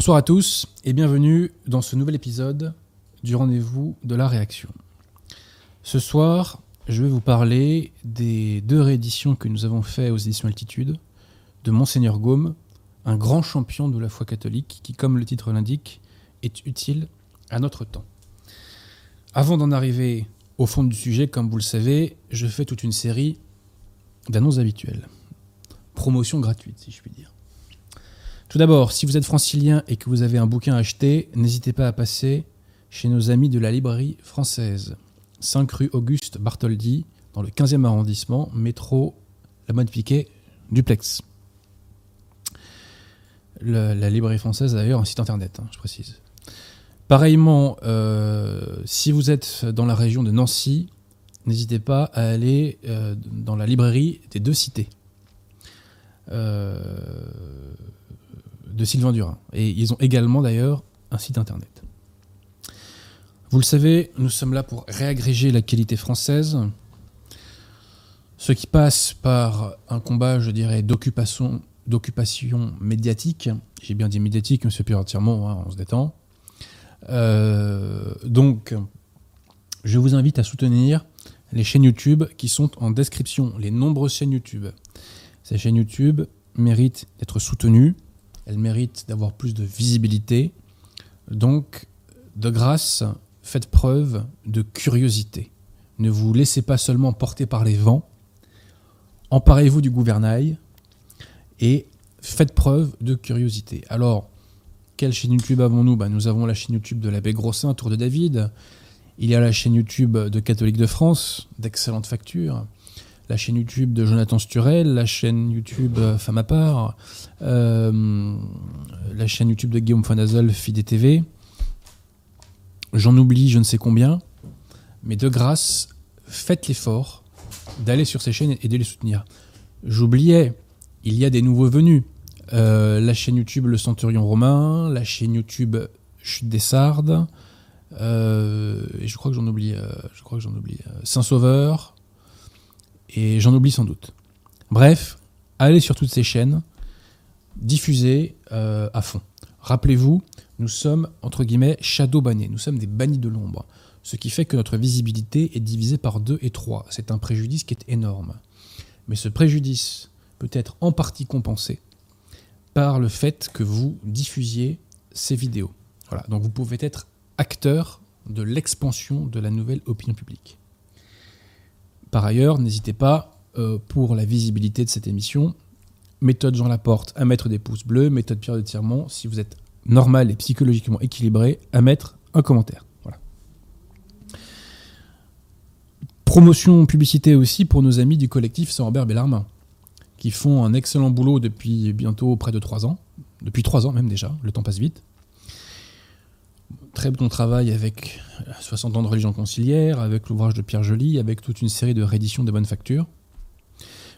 Bonsoir à tous et bienvenue dans ce nouvel épisode du rendez-vous de la réaction. Ce soir, je vais vous parler des deux rééditions que nous avons faites aux éditions Altitude de Monseigneur Gaume, un grand champion de la foi catholique qui, comme le titre l'indique, est utile à notre temps. Avant d'en arriver au fond du sujet, comme vous le savez, je fais toute une série d'annonces habituelles. Promotion gratuite, si je puis dire. Tout d'abord, si vous êtes francilien et que vous avez un bouquin à acheter, n'hésitez pas à passer chez nos amis de la librairie française. 5 rue Auguste Bartholdi, dans le 15e arrondissement, métro La Mode Piquet, duplex. Le- la librairie française a d'ailleurs un site internet, hein, je précise. Pareillement, euh, si vous êtes dans la région de Nancy, n'hésitez pas à aller euh, dans la librairie des deux cités. Euh, de Sylvain Durin. Et ils ont également d'ailleurs un site internet. Vous le savez, nous sommes là pour réagréger la qualité française, ce qui passe par un combat, je dirais, d'occupation, d'occupation médiatique. J'ai bien dit médiatique, monsieur Pierre Tirmont, hein, on se détend. Euh, donc, je vous invite à soutenir les chaînes YouTube qui sont en description, les nombreuses chaînes YouTube. Ces chaînes YouTube méritent d'être soutenues, elles méritent d'avoir plus de visibilité. Donc, de grâce, faites preuve de curiosité. Ne vous laissez pas seulement porter par les vents. Emparez-vous du gouvernail et faites preuve de curiosité. Alors, quelle chaîne YouTube avons-nous? Bah, Nous avons la chaîne YouTube de l'abbé Grossin, Tour de David. Il y a la chaîne YouTube de Catholique de France, d'excellente facture. La chaîne YouTube de Jonathan Sturel, la chaîne YouTube euh, Femme à part, euh, la chaîne YouTube de Guillaume Fonazel, Fidé TV. J'en oublie je ne sais combien, mais de grâce, faites l'effort d'aller sur ces chaînes et de les soutenir. J'oubliais, il y a des nouveaux venus. Euh, la chaîne YouTube Le Centurion Romain, la chaîne YouTube Chute des Sardes, et je crois que j'en oublie, je crois que j'en oublie euh, Saint-Sauveur, et j'en oublie sans doute. Bref, allez sur toutes ces chaînes, diffusez euh, à fond. Rappelez-vous, nous sommes entre guillemets shadow bannés, nous sommes des bannis de l'ombre, ce qui fait que notre visibilité est divisée par 2 et 3. C'est un préjudice qui est énorme. Mais ce préjudice peut être en partie compensé par le fait que vous diffusiez ces vidéos. Voilà, donc vous pouvez être acteur de l'expansion de la nouvelle opinion publique. Par ailleurs, n'hésitez pas, euh, pour la visibilité de cette émission, méthode Jean Laporte à mettre des pouces bleus, méthode Pierre de Tirement, si vous êtes normal et psychologiquement équilibré, à mettre un commentaire. Voilà. Promotion publicité aussi pour nos amis du collectif Saint-Robert Bellarmin, qui font un excellent boulot depuis bientôt près de 3 ans, depuis 3 ans même déjà, le temps passe vite. Très bon travail avec 60 ans de religion conciliaire, avec l'ouvrage de Pierre Joly, avec toute une série de rééditions de bonne facture.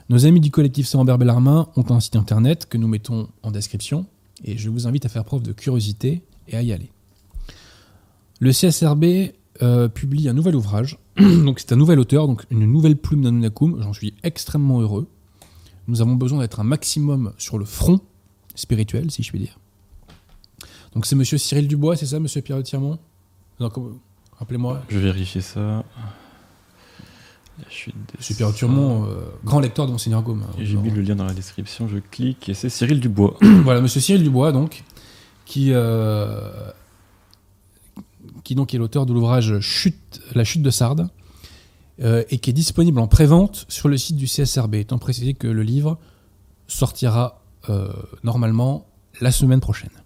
Nos amis du collectif Saint-Robert Bellarmin ont un site internet que nous mettons en description et je vous invite à faire preuve de curiosité et à y aller. Le CSRB euh, publie un nouvel ouvrage, donc c'est un nouvel auteur, donc une nouvelle plume d'Anunnacum, j'en suis extrêmement heureux. Nous avons besoin d'être un maximum sur le front spirituel, si je puis dire. Donc c'est monsieur Cyril Dubois, c'est ça, monsieur Pierre de Tirmont? Rappelez-moi. Je vais vérifier ça. La chute des Monsieur Pierre de Tirmont, euh, grand lecteur de Monseigneur Gaume. hein, J'ai mis le lien dans la description, je clique et c'est Cyril Dubois. voilà, monsieur Cyril Dubois, donc, qui, euh, qui donc est l'auteur de l'ouvrage Chute, La chute de Sardes, euh, et qui est disponible en prévente sur le site du CSRB, étant précisé que le livre sortira normalement la semaine prochaine.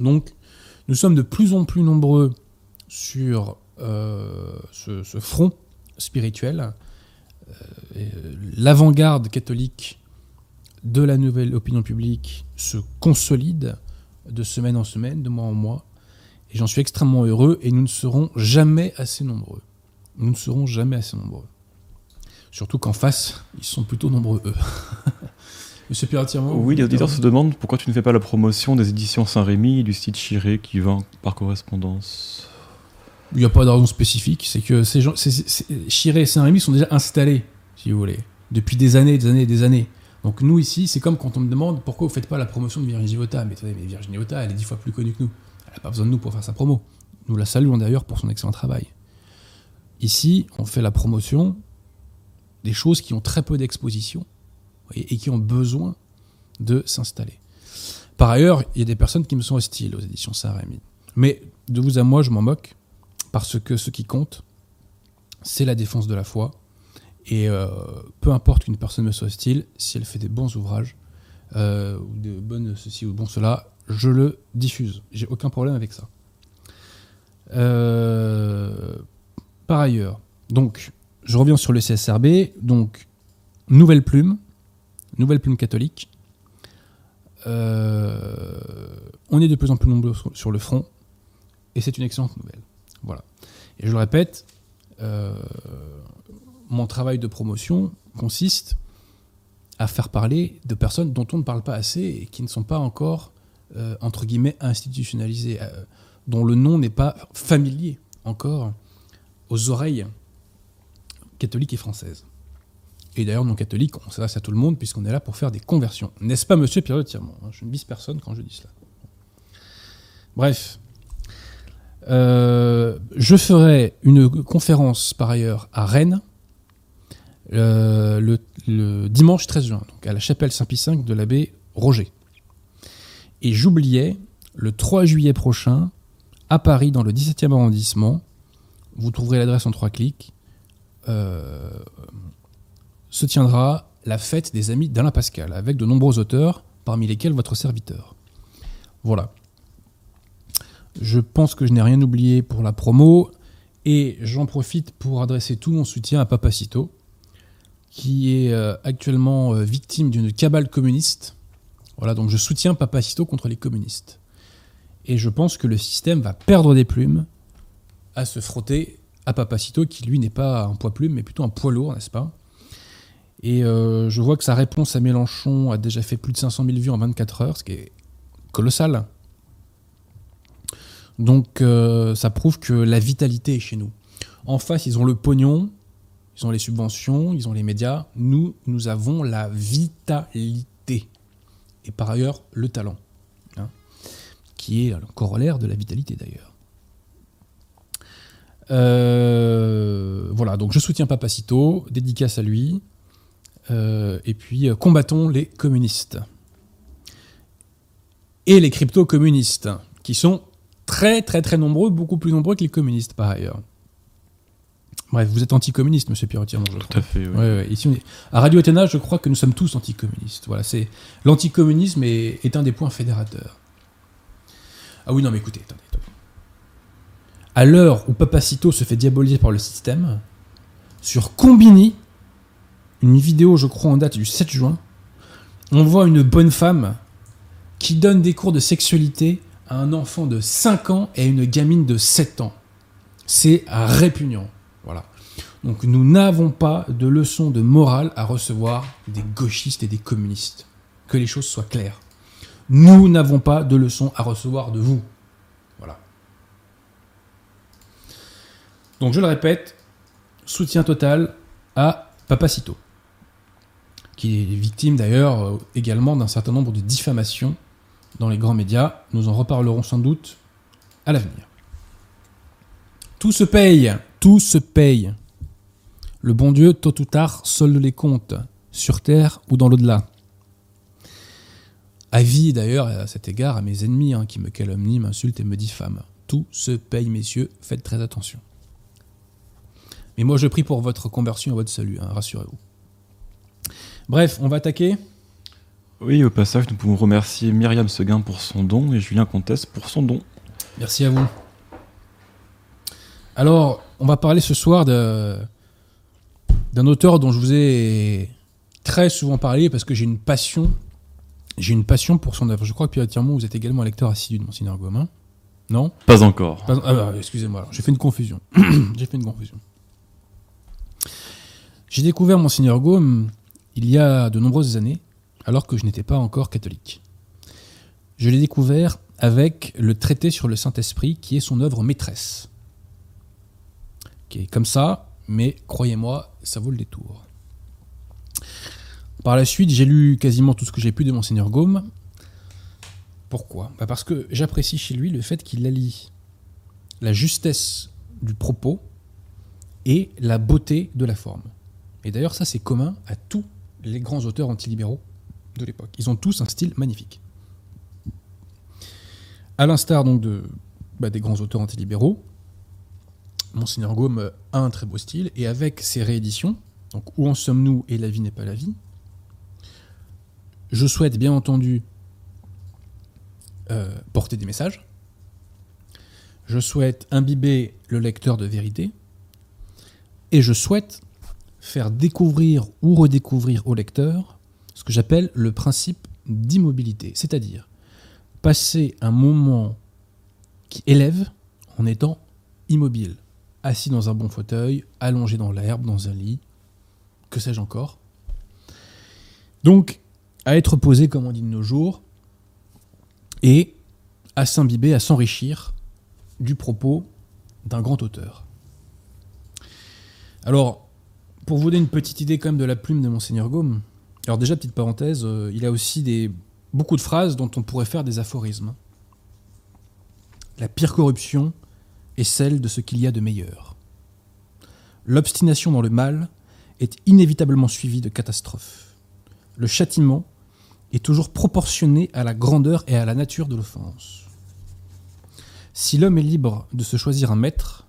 Donc, nous sommes de plus en plus nombreux sur euh, ce, front spirituel. Euh, euh, L'avant-garde catholique de la nouvelle opinion publique se consolide de semaine en semaine, de mois en mois. Et j'en suis extrêmement heureux et nous ne serons jamais assez nombreux. Nous ne serons jamais assez nombreux. Surtout qu'en face, ils sont plutôt nombreux, eux. Monsieur Pierre Tirmont Oui, les auditeurs se demandent pourquoi tu ne fais pas la promotion des éditions Saint-Rémy et du site Chiré qui vend par correspondance. Il n'y a pas de raison spécifique. C'est que ces gens, Chiré et Saint-Rémy sont déjà installés, si vous voulez, depuis des années, des années, des années. Donc nous ici, c'est comme quand on me demande pourquoi vous faites pas la promotion de Virginie Vota. Mais attendez, mais Virginie Vota, elle est dix fois plus connue que nous. Elle n'a pas besoin de nous pour faire sa promo. Nous la saluons d'ailleurs pour son excellent travail. Ici, on fait la promotion des choses qui ont très peu d'exposition et qui ont besoin de s'installer. Par ailleurs, il y a des personnes qui me sont hostiles aux éditions Saint-Rémy. Mais de vous à moi, je m'en moque, parce que ce qui compte, c'est la défense de la foi. Et euh, peu importe qu'une personne me soit hostile, si elle fait des bons ouvrages, euh, ou de bonnes ceci ou bon cela, je le diffuse. J'ai aucun problème avec ça. Euh, par ailleurs, donc, je reviens sur le CSRB. Donc, nouvelle plume, nouvelle plume catholique. on est de plus en plus nombreux sur le front, et c'est une excellente nouvelle. Voilà. Et je le répète, mon travail de promotion consiste à faire parler de personnes dont on ne parle pas assez et qui ne sont pas encore, euh, entre guillemets, institutionnalisées, euh, dont le nom n'est pas familier encore aux oreilles catholiques et françaises. Et d'ailleurs, non catholiques, on s'adresse à tout le monde puisqu'on est là pour faire des conversions. N'est-ce pas, monsieur Pierre de Tirmont hein, Je ne vise personne quand je dis cela. Bref. Euh, je ferai une conférence par ailleurs à Rennes le, dimanche 13 juin, donc à la chapelle Saint-Pie V de l'abbé Roger. Et j'oubliais, le 3 juillet prochain, à Paris, dans le 17e arrondissement, vous trouverez l'adresse en trois clics, euh, se tiendra la fête des amis d'Alain Pascal, avec de nombreux auteurs, parmi lesquels votre serviteur. Voilà. Je pense que je n'ai rien oublié pour la promo, et j'en profite pour adresser tout mon soutien à Papacito, qui est euh, actuellement euh, victime d'une cabale communiste. Voilà, donc je soutiens Papacito contre les communistes. Et je pense que le système va perdre des plumes à se frotter à Papacito, qui lui n'est pas un poids plume, mais plutôt un poids lourd, n'est-ce pas? Et euh, je vois que sa réponse à Mélenchon a déjà fait plus de 500 000 vues en 24 heures, ce qui est colossal. Donc ça prouve que la vitalité est chez nous. En face, ils ont le pognon, ils ont les subventions, ils ont les médias. Nous, nous avons la vitalité. Et par ailleurs, le talent, hein, qui est le corollaire de la vitalité d'ailleurs. Euh, voilà, donc je soutiens Papacito, dédicace à lui. Euh, et puis, euh, combattons les communistes. Et les crypto-communistes, qui sont très très très nombreux, beaucoup plus nombreux que les communistes par ailleurs. Bref, vous êtes anticommuniste, monsieur Pierre Tout à fait, oui. Ici, À Radio Athéna, je crois que nous sommes tous anticommunistes. Voilà, c'est... L'anticommunisme est... est un des points fédérateurs. Ah oui, non, mais écoutez, attendez, attendez. À l'heure où Papacito se fait diaboliser par le système, sur Combini, une vidéo, je crois, en date du 7 juin, on voit une bonne femme qui donne des cours de sexualité à un enfant de 5 ans et à une gamine de 7 ans. C'est répugnant. Voilà. Donc nous n'avons pas de leçon de morale à recevoir des gauchistes et des communistes. Que les choses soient claires. Nous n'avons pas de leçon à recevoir de vous. Voilà. Donc je le répète, soutien total à Papacito, qui est victime d'ailleurs euh, également d'un certain nombre de diffamations dans les grands médias. Nous en reparlerons sans doute à l'avenir. Tout se paye tout se paye. Le bon Dieu, tôt ou tard, solde les comptes, sur terre ou dans l'au-delà. Avis d'ailleurs à cet égard à mes ennemis hein, qui me calomnient, m'insultent et me diffament. Tout se paye, messieurs, faites très attention. Mais moi je prie pour votre conversion et votre salut, hein, rassurez-vous. Bref, on va attaquer Oui, au passage, nous pouvons remercier Myriam Seguin pour son don et Julien Comtesse pour son don. Merci à vous. Alors, on va parler ce soir d'un auteur dont je vous ai très souvent parlé parce que j'ai une passion. J'ai une passion pour son œuvre. Je crois que Pierre Tirmont, vous êtes également un lecteur assidu de Monseigneur Gomin. Non? Pas encore. ah, bah, excusez-moi, j'ai fait une confusion. j'ai fait une confusion. J'ai découvert Monseigneur Gaume il y a de nombreuses années, alors que je n'étais pas encore catholique. Je l'ai découvert avec le traité sur le Saint-Esprit, qui est son œuvre maîtresse qui est comme ça, mais croyez-moi, ça vaut le détour. Par la suite, j'ai lu quasiment tout ce que j'ai pu de Monseigneur Gaume. Pourquoi? Bah Parce que j'apprécie chez lui le fait qu'il allie la justesse du propos et la beauté de la forme. Et d'ailleurs, ça, c'est commun à tous les grands auteurs antilibéraux de l'époque. Ils ont tous un style magnifique. À l'instar donc de, bah, des grands auteurs antilibéraux, Monseigneur Gaume a un très beau style, et avec ses rééditions, donc Où en sommes-nous et La vie n'est pas la vie, je souhaite bien entendu euh, porter des messages, je souhaite imbiber le lecteur de vérité, et je souhaite faire découvrir ou redécouvrir au lecteur ce que j'appelle le principe d'immobilité, c'est-à-dire passer un moment qui élève en étant immobile, assis dans un bon fauteuil, allongé dans l'herbe, dans un lit, que sais-je encore. Donc, à être posé, comme on dit de nos jours, et à s'imbiber, à s'enrichir du propos d'un grand auteur. Alors, pour vous donner une petite idée quand même de la plume de Monseigneur Gaume, alors déjà, petite parenthèse, euh, il a aussi des, beaucoup de phrases dont on pourrait faire des aphorismes. La pire corruption est celle de ce qu'il y a de meilleur. L'obstination dans le mal est inévitablement suivie de catastrophes. Le châtiment est toujours proportionné à la grandeur et à la nature de l'offense. Si l'homme est libre de se choisir un maître,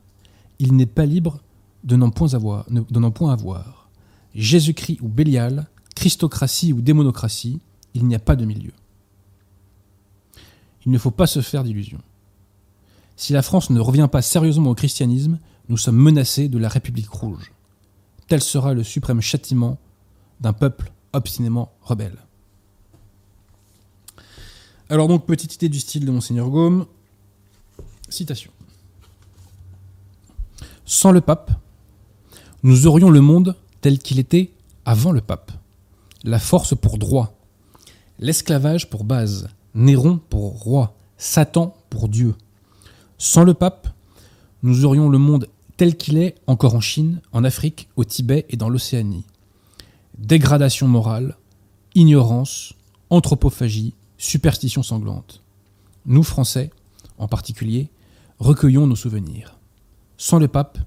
il n'est pas libre de n'en point avoir. point avoir. Jésus-Christ ou Bélial, Christocratie ou démonocratie, il n'y a pas de milieu. Il ne faut pas se faire d'illusions. Si la France ne revient pas sérieusement au christianisme, nous sommes menacés de la République rouge. Tel sera le suprême châtiment d'un peuple obstinément rebelle. Alors donc, petite idée du style de Monseigneur Gaume. Citation. Sans le pape, nous aurions le monde tel qu'il était avant le pape. La force pour droit, l'esclavage pour base, Néron pour roi, Satan pour Dieu. Sans le pape, nous aurions le monde tel qu'il est encore en Chine, en Afrique, au Tibet et dans l'Océanie. Dégradation morale, ignorance, anthropophagie, superstition sanglante. Nous, Français, en particulier, recueillons nos souvenirs. Sans le pape,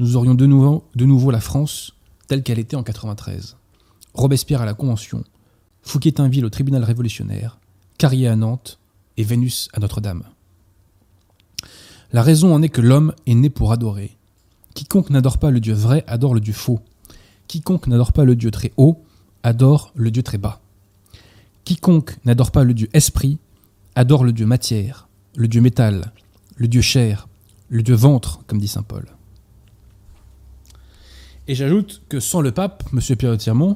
nous aurions de nouveau, la France telle qu'elle était en 93. Robespierre à la Convention, Fouquier-Tinville au tribunal révolutionnaire, Carrier à Nantes et Vénus à Notre-Dame. La raison en est que l'homme est né pour adorer. Quiconque n'adore pas le Dieu vrai adore le Dieu faux. Quiconque n'adore pas le Dieu très haut adore le Dieu très bas. Quiconque n'adore pas le Dieu esprit adore le Dieu matière, le Dieu métal, le Dieu chair, le Dieu ventre, comme dit saint Paul. Et j'ajoute que sans le pape, M. Pierre de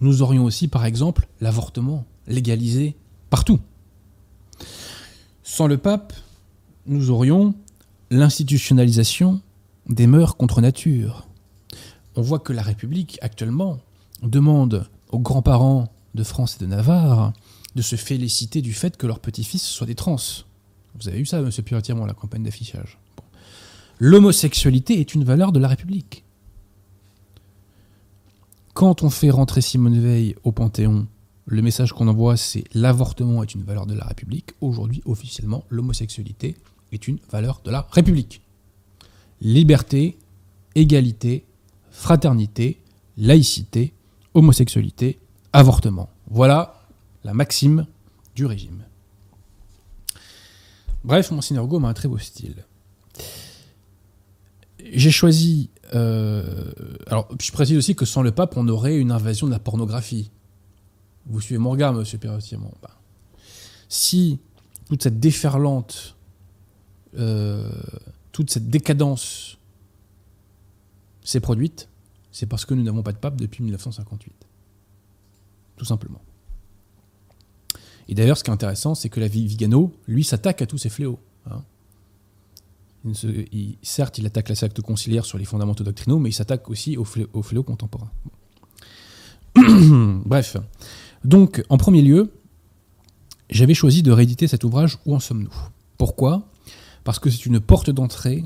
nous aurions aussi, par exemple, l'avortement légalisé partout. Sans le pape, nous aurions l'institutionnalisation des mœurs contre nature. On voit que la République, actuellement, demande aux grands-parents de France et de Navarre de se féliciter du fait que leurs petits-fils soient des trans. Vous avez eu ça, monsieur Pierre la campagne d'affichage. L'homosexualité est une valeur de la République. Quand on fait rentrer Simone Veil au Panthéon, le message qu'on envoie, c'est l'avortement est une valeur de la République. Aujourd'hui, officiellement, l'homosexualité est une valeur de la République. Liberté, égalité, fraternité, laïcité, homosexualité, avortement. Voilà la maxime du régime. Bref, Monseigneur Gaume a un très beau style. J'ai choisi alors, je précise aussi que sans le pape, on aurait une invasion de la pornographie. Vous suivez mon regard, monsieur Perrotier ben, Si toute cette déferlante, euh, toute cette décadence s'est produite, c'est parce que nous n'avons pas de pape depuis 1958. Tout simplement. Et d'ailleurs, ce qui est intéressant, c'est que la vie Vigano, lui, s'attaque à tous ces fléaux. Hein certes, il attaque la secte conciliaire sur les fondamentaux doctrinaux, mais il s'attaque aussi au fléau, contemporain. Bref. Donc, en premier lieu, j'avais choisi de rééditer cet ouvrage Où en sommes-nous? Pourquoi? Parce que c'est une porte d'entrée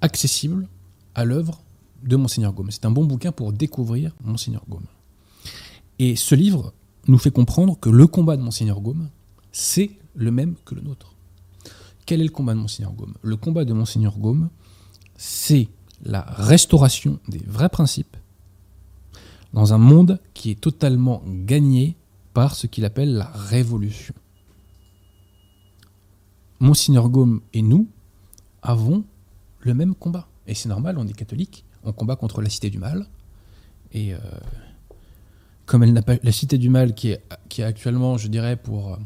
accessible à l'œuvre de Monseigneur Gaume. C'est un bon bouquin pour découvrir Monseigneur Gaume. Et ce livre nous fait comprendre que le combat de Monseigneur Gaume, c'est le même que le nôtre. Quel est le combat de Monseigneur Gaume? Le combat de Monseigneur Gaume, c'est la restauration des vrais principes dans un monde qui est totalement gagné par ce qu'il appelle la révolution. Monseigneur Gaume et nous avons le même combat. Et c'est normal, on est catholique, on combat contre la cité du mal. Et euh, comme elle n'a pas la cité du mal qui est, actuellement, je dirais, pour euh,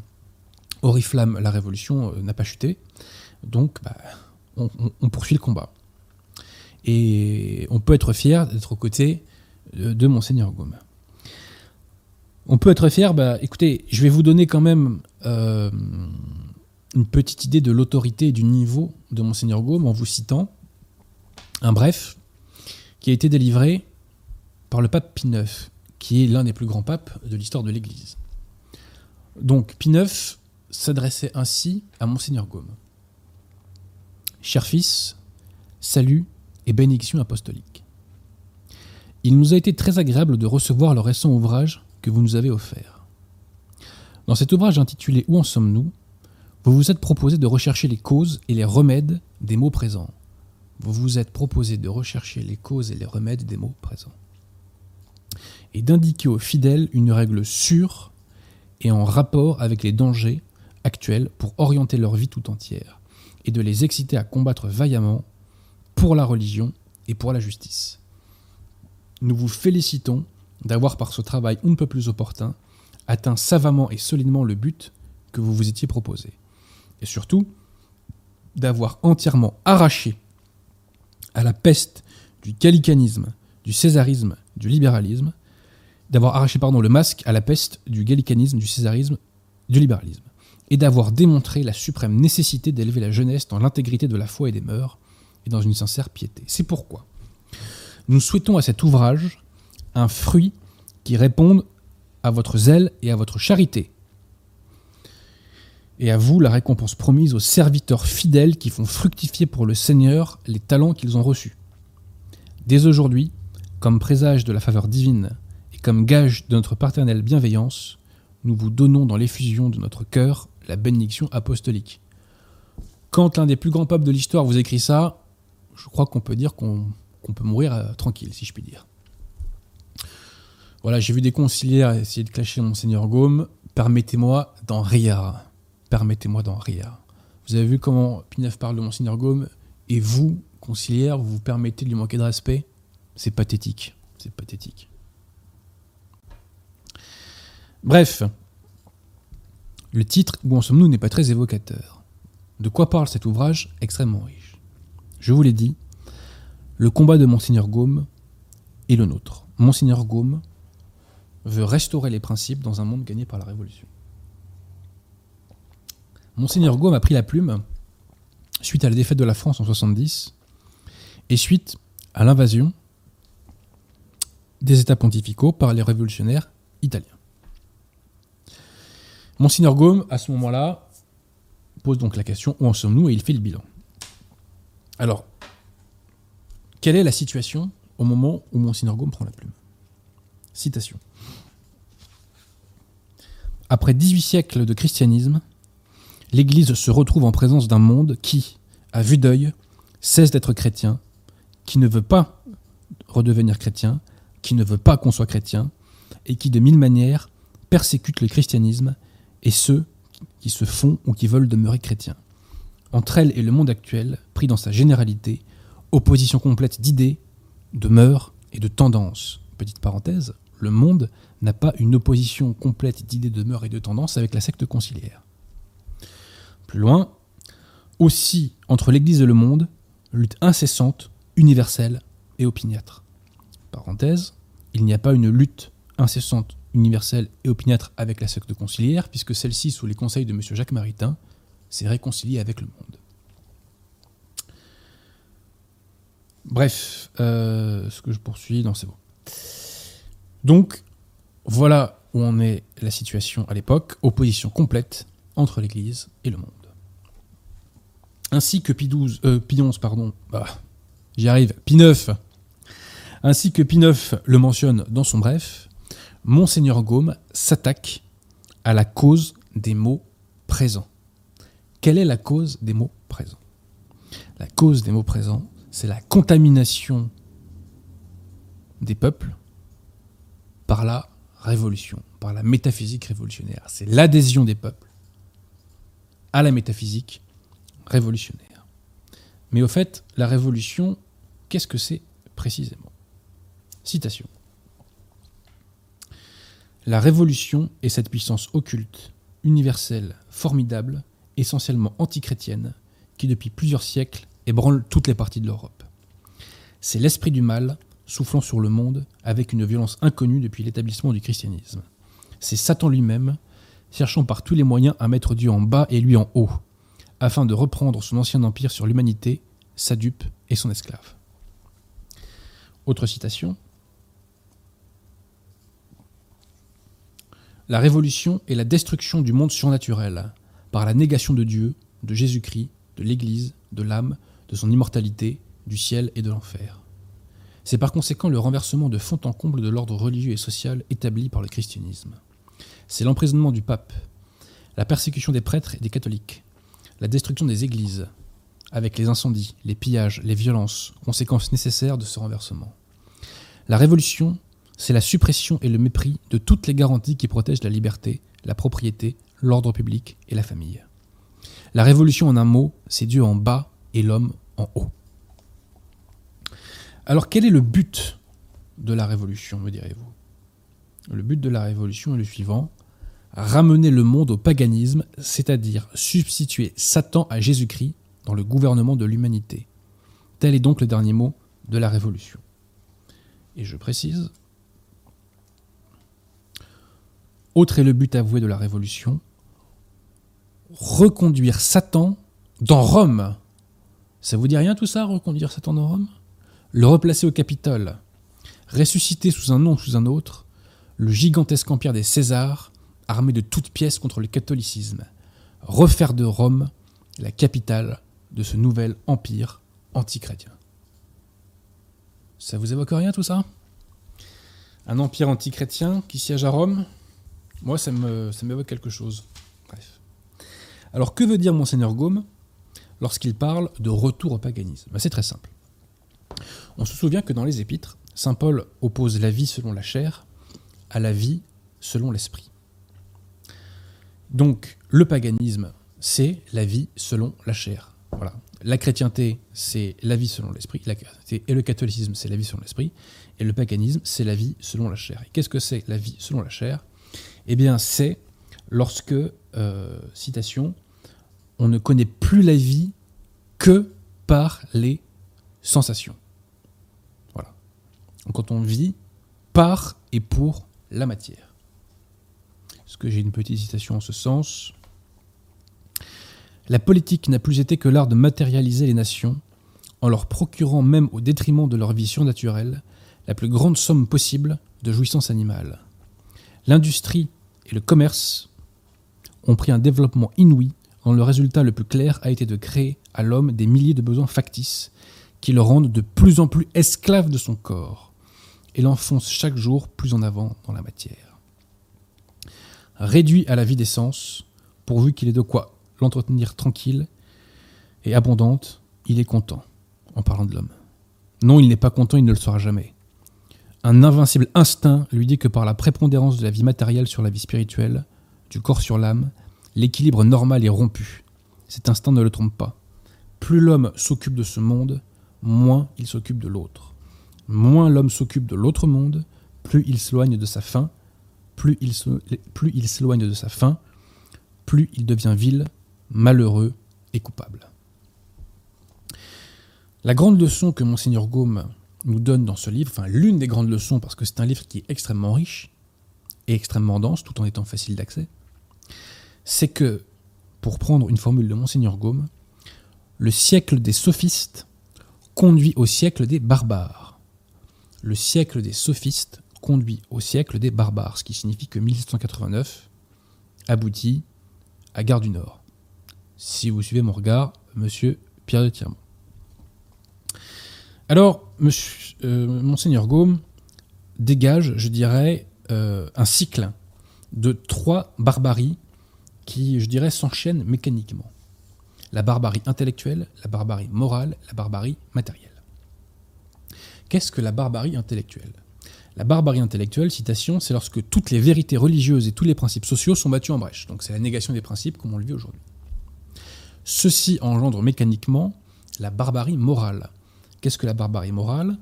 Oriflamme, la révolution euh, n'a pas chuté. Donc, bah, on, poursuit le combat. Et on peut être fier d'être aux côtés de, Monseigneur Gaume. On peut être fier, bah, écoutez, je vais vous donner quand même une petite idée de l'autorité et du niveau de Monseigneur Gaume en vous citant un bref qui a été délivré par le pape Pie IX, qui est l'un des plus grands papes de l'histoire de l'Église. Donc Pie IX s'adressait ainsi à Monseigneur Gaume. Cher fils, salut et bénédiction apostolique. Il nous a été très agréable de recevoir le récent ouvrage que vous nous avez offert. Dans cet ouvrage intitulé Où en sommes-nous vous vous êtes proposé de rechercher les causes et les remèdes des mots présents. Vous vous êtes proposé de rechercher les causes et les remèdes des mots présents. Et d'indiquer aux fidèles une règle sûre et en rapport avec les dangers actuels pour orienter leur vie tout entière, et de les exciter à combattre vaillamment pour la religion et pour la justice. Nous vous félicitons d'avoir par ce travail un peu plus opportun atteint savamment et solidement le but que vous vous étiez proposé et surtout d'avoir entièrement arraché à la peste du gallicanisme, du césarisme, du libéralisme, d'avoir arraché pardon, le masque à la peste du gallicanisme, du césarisme, du libéralisme, et d'avoir démontré la suprême nécessité d'élever la jeunesse dans l'intégrité de la foi et des mœurs, et dans une sincère piété. C'est pourquoi nous souhaitons à cet ouvrage un fruit qui réponde à votre zèle et à votre charité, et à vous la récompense promise aux serviteurs fidèles qui font fructifier pour le Seigneur les talents qu'ils ont reçus. Dès aujourd'hui, comme présage de la faveur divine et comme gage de notre paternelle bienveillance, nous vous donnons dans l'effusion de notre cœur la bénédiction apostolique. Quand l'un des plus grands peuples de l'histoire vous écrit ça, je crois qu'on peut dire qu'on peut mourir euh, tranquille, si je puis dire. Voilà, j'ai vu des conciliaires essayer de clasher Monseigneur Gaume. Permettez-moi d'en rire permettez-moi d'en rire. Vous avez vu comment Pinef parle de Monseigneur Gaume, et vous, conciliaire, vous vous permettez de lui manquer de respect? C'est pathétique. C'est pathétique. Bref, le titre Où en sommes-nous n'est pas très évocateur. De quoi parle cet ouvrage extrêmement riche? Je vous l'ai dit, le combat de Monseigneur Gaume est le nôtre. Monseigneur Gaume veut restaurer les principes dans un monde gagné par la Révolution. Monseigneur Gaume a pris la plume suite à la défaite de la France en 70 et suite à l'invasion des États pontificaux par les révolutionnaires italiens. Monseigneur Gaume, à ce moment-là, pose donc la question où en sommes-nous et il fait le bilan. Alors, quelle est la situation au moment où Monseigneur Gaume prend la plume? Citation. Après 18 siècles de christianisme, l'Église se retrouve en présence d'un monde qui, à vue d'œil, cesse d'être chrétien, qui ne veut pas redevenir chrétien, qui ne veut pas qu'on soit chrétien, et qui de mille manières persécute le christianisme et ceux qui se font ou qui veulent demeurer chrétiens. Entre elle et le monde actuel, pris dans sa généralité, opposition complète d'idées, de mœurs et de tendances. Petite parenthèse, le monde n'a pas une opposition complète d'idées, de mœurs et de tendances avec la secte conciliaire. Plus loin, aussi entre l'Église et le monde, lutte incessante, universelle et opiniâtre. Parenthèse, il n'y a pas une lutte incessante, universelle et opiniâtre avec la secte conciliaire, puisque celle-ci, sous les conseils de M. Jacques Maritain, s'est réconciliée avec le monde. Bref, euh, ce que je poursuis, non, c'est bon. Donc, voilà où en est la situation à l'époque, opposition complète entre l'Église et le monde ainsi que Pi, 12, euh, Pi 11, pardon, bah, j'y arrive, Pi 9, ainsi que Pi 9 le mentionne dans son bref, Monseigneur Gaume s'attaque à la cause des mots présents. Quelle est la cause des mots présents? La cause des mots présents, c'est la contamination des peuples par la révolution, par la métaphysique révolutionnaire. C'est l'adhésion des peuples à la métaphysique révolutionnaire. Mais au fait, la révolution, qu'est-ce que c'est précisément? Citation. La révolution est cette puissance occulte, universelle, formidable, essentiellement antichrétienne, qui depuis plusieurs siècles ébranle toutes les parties de l'Europe. C'est l'esprit du mal soufflant sur le monde avec une violence inconnue depuis l'établissement du christianisme. C'est Satan lui-même, cherchant par tous les moyens à mettre Dieu en bas et lui en haut, afin de reprendre son ancien empire sur l'humanité, sa dupe et son esclave. Autre citation. La révolution est la destruction du monde surnaturel par la négation de Dieu, de Jésus-Christ, de l'Église, de l'âme, de son immortalité, du ciel et de l'enfer. C'est par conséquent le renversement de fond en comble de l'ordre religieux et social établi par le christianisme. C'est l'emprisonnement du pape, la persécution des prêtres et des catholiques, la destruction des églises, avec les incendies, les pillages, les violences, conséquences nécessaires de ce renversement. La révolution, c'est la suppression et le mépris de toutes les garanties qui protègent la liberté, la propriété, l'ordre public et la famille. La révolution en un mot, c'est Dieu en bas et l'homme en haut. Alors quel est le but de la révolution, me direz-vous? Le but de la révolution est le suivant ramener le monde au paganisme, c'est-à-dire substituer Satan à Jésus-Christ dans le gouvernement de l'humanité. Tel est donc le dernier mot de la révolution. Et je précise, autre est le but avoué de la révolution, reconduire Satan dans Rome. Ça vous dit rien tout ça, reconduire Satan dans Rome? Le replacer au Capitole, ressusciter sous un nom ou sous un autre, le gigantesque empire des Césars, armé de toutes pièces contre le catholicisme, refaire de Rome la capitale de ce nouvel empire antichrétien. Ça vous évoque rien tout ça? Un empire antichrétien qui siège à Rome? Moi, ça me ça m'évoque quelque chose. Bref. Alors, que veut dire Monseigneur Gaume lorsqu'il parle de retour au paganisme? Ben, C'est très simple. On se souvient que dans les Épîtres, Saint Paul oppose la vie selon la chair à la vie selon l'esprit. Donc le paganisme, c'est la vie selon la chair. Voilà. La chrétienté, c'est la vie selon l'esprit. Et le catholicisme, c'est la vie selon l'esprit. Et le paganisme, c'est la vie selon la chair. Et qu'est-ce que c'est la vie selon la chair? Eh bien, c'est lorsque, euh, citation, on ne connaît plus la vie que par les sensations quand on vit par et pour la matière. Est-ce que j'ai une petite citation en ce sens? La politique n'a plus été que l'art de matérialiser les nations en leur procurant même au détriment de leur vie surnaturelle la plus grande somme possible de jouissance animale. L'industrie et le commerce ont pris un développement inouï dont le résultat le plus clair a été de créer à l'homme des milliers de besoins factices qui le rendent de plus en plus esclave de son corps et l'enfonce chaque jour plus en avant dans la matière. Réduit à la vie d'essence, pourvu qu'il ait de quoi l'entretenir tranquille et abondante, il est content, en parlant de l'homme. Non, il n'est pas content, il ne le sera jamais. Un invincible instinct lui dit que par la prépondérance de la vie matérielle sur la vie spirituelle, du corps sur l'âme, l'équilibre normal est rompu. Cet instinct ne le trompe pas. Plus l'homme s'occupe de ce monde, moins il s'occupe de l'autre. Moins l'homme s'occupe de l'autre monde, plus il s'éloigne de sa fin, plus il, s'éloigne de sa fin, plus il devient vil, malheureux et coupable. La grande leçon que Monseigneur Gaume nous donne dans ce livre, enfin l'une des grandes leçons, parce que c'est un livre qui est extrêmement riche et extrêmement dense, tout en étant facile d'accès, c'est que, pour prendre une formule de Monseigneur Gaume, le siècle des sophistes conduit au siècle des barbares le siècle des sophistes conduit au siècle des barbares, ce qui signifie que 1789 aboutit à Gare du Nord. Si vous suivez mon regard, monsieur Pierre de Tirmont. Alors, monsieur, euh, Gaume dégage, je dirais, euh, un cycle de trois barbaries qui, je dirais, s'enchaînent mécaniquement. La barbarie intellectuelle, la barbarie morale, la barbarie matérielle. Qu'est-ce que la barbarie intellectuelle? La barbarie intellectuelle, citation, c'est lorsque toutes les vérités religieuses et tous les principes sociaux sont battus en brèche. Donc c'est la négation des principes comme on le vit aujourd'hui. Ceci engendre mécaniquement la barbarie morale. Qu'est-ce que la barbarie morale?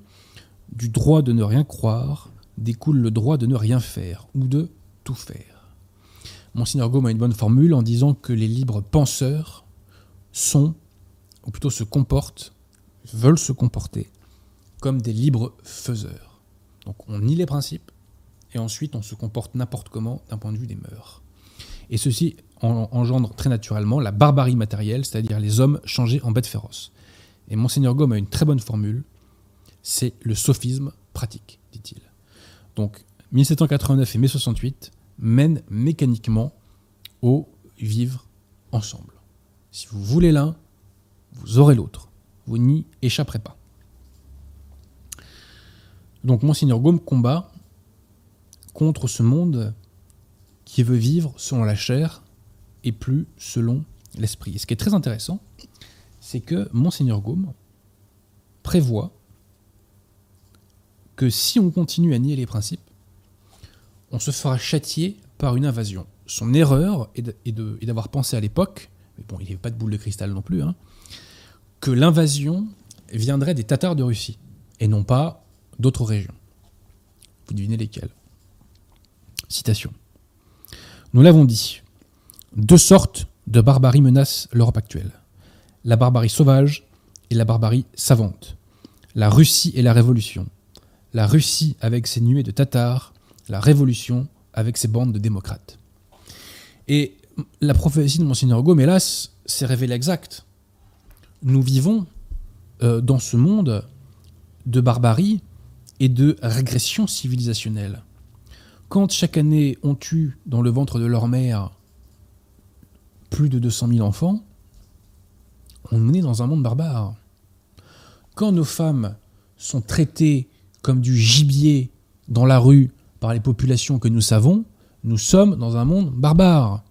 Du droit de ne rien croire découle le droit de ne rien faire ou de tout faire. Monseigneur Gaume a une bonne formule en disant que les libres penseurs sont, ou plutôt se comportent, veulent se comporter comme des libres faiseurs. Donc on nie les principes et ensuite on se comporte n'importe comment d'un point de vue des mœurs. Et ceci engendre très naturellement la barbarie matérielle, c'est-à-dire les hommes changés en bêtes féroces. Et Monseigneur Gaume a une très bonne formule, c'est le sophisme pratique, dit-il. Donc 1789 et mai 68 mènent mécaniquement au vivre ensemble. Si vous voulez l'un, vous aurez l'autre. Vous n'y échapperez pas. Donc Monseigneur Gaume combat contre ce monde qui veut vivre selon la chair et plus selon l'esprit. Et ce qui est très intéressant, c'est que Monseigneur Gaume prévoit que si on continue à nier les principes, on se fera châtier par une invasion. Son erreur est d'avoir pensé à l'époque, mais bon, il n'y avait pas de boule de cristal non plus, hein, que l'invasion viendrait des Tatars de Russie, et non pas d'autres régions. Vous devinez lesquelles? Citation. Nous l'avons dit, deux sortes de barbarie menacent l'Europe actuelle. La barbarie sauvage et la barbarie savante. La Russie et la Révolution. La Russie avec ses nuées de Tatars, la Révolution avec ses bandes de démocrates. Et la prophétie de Monseigneur Gaume, hélas, s'est révélée exacte. Nous vivons euh, dans ce monde de barbarie et de régression civilisationnelle. Quand chaque année on tue dans le ventre de leur mère plus de 200 000 enfants, on est dans un monde barbare. Quand nos femmes sont traitées comme du gibier dans la rue par les populations que nous savons, nous sommes dans un monde barbare.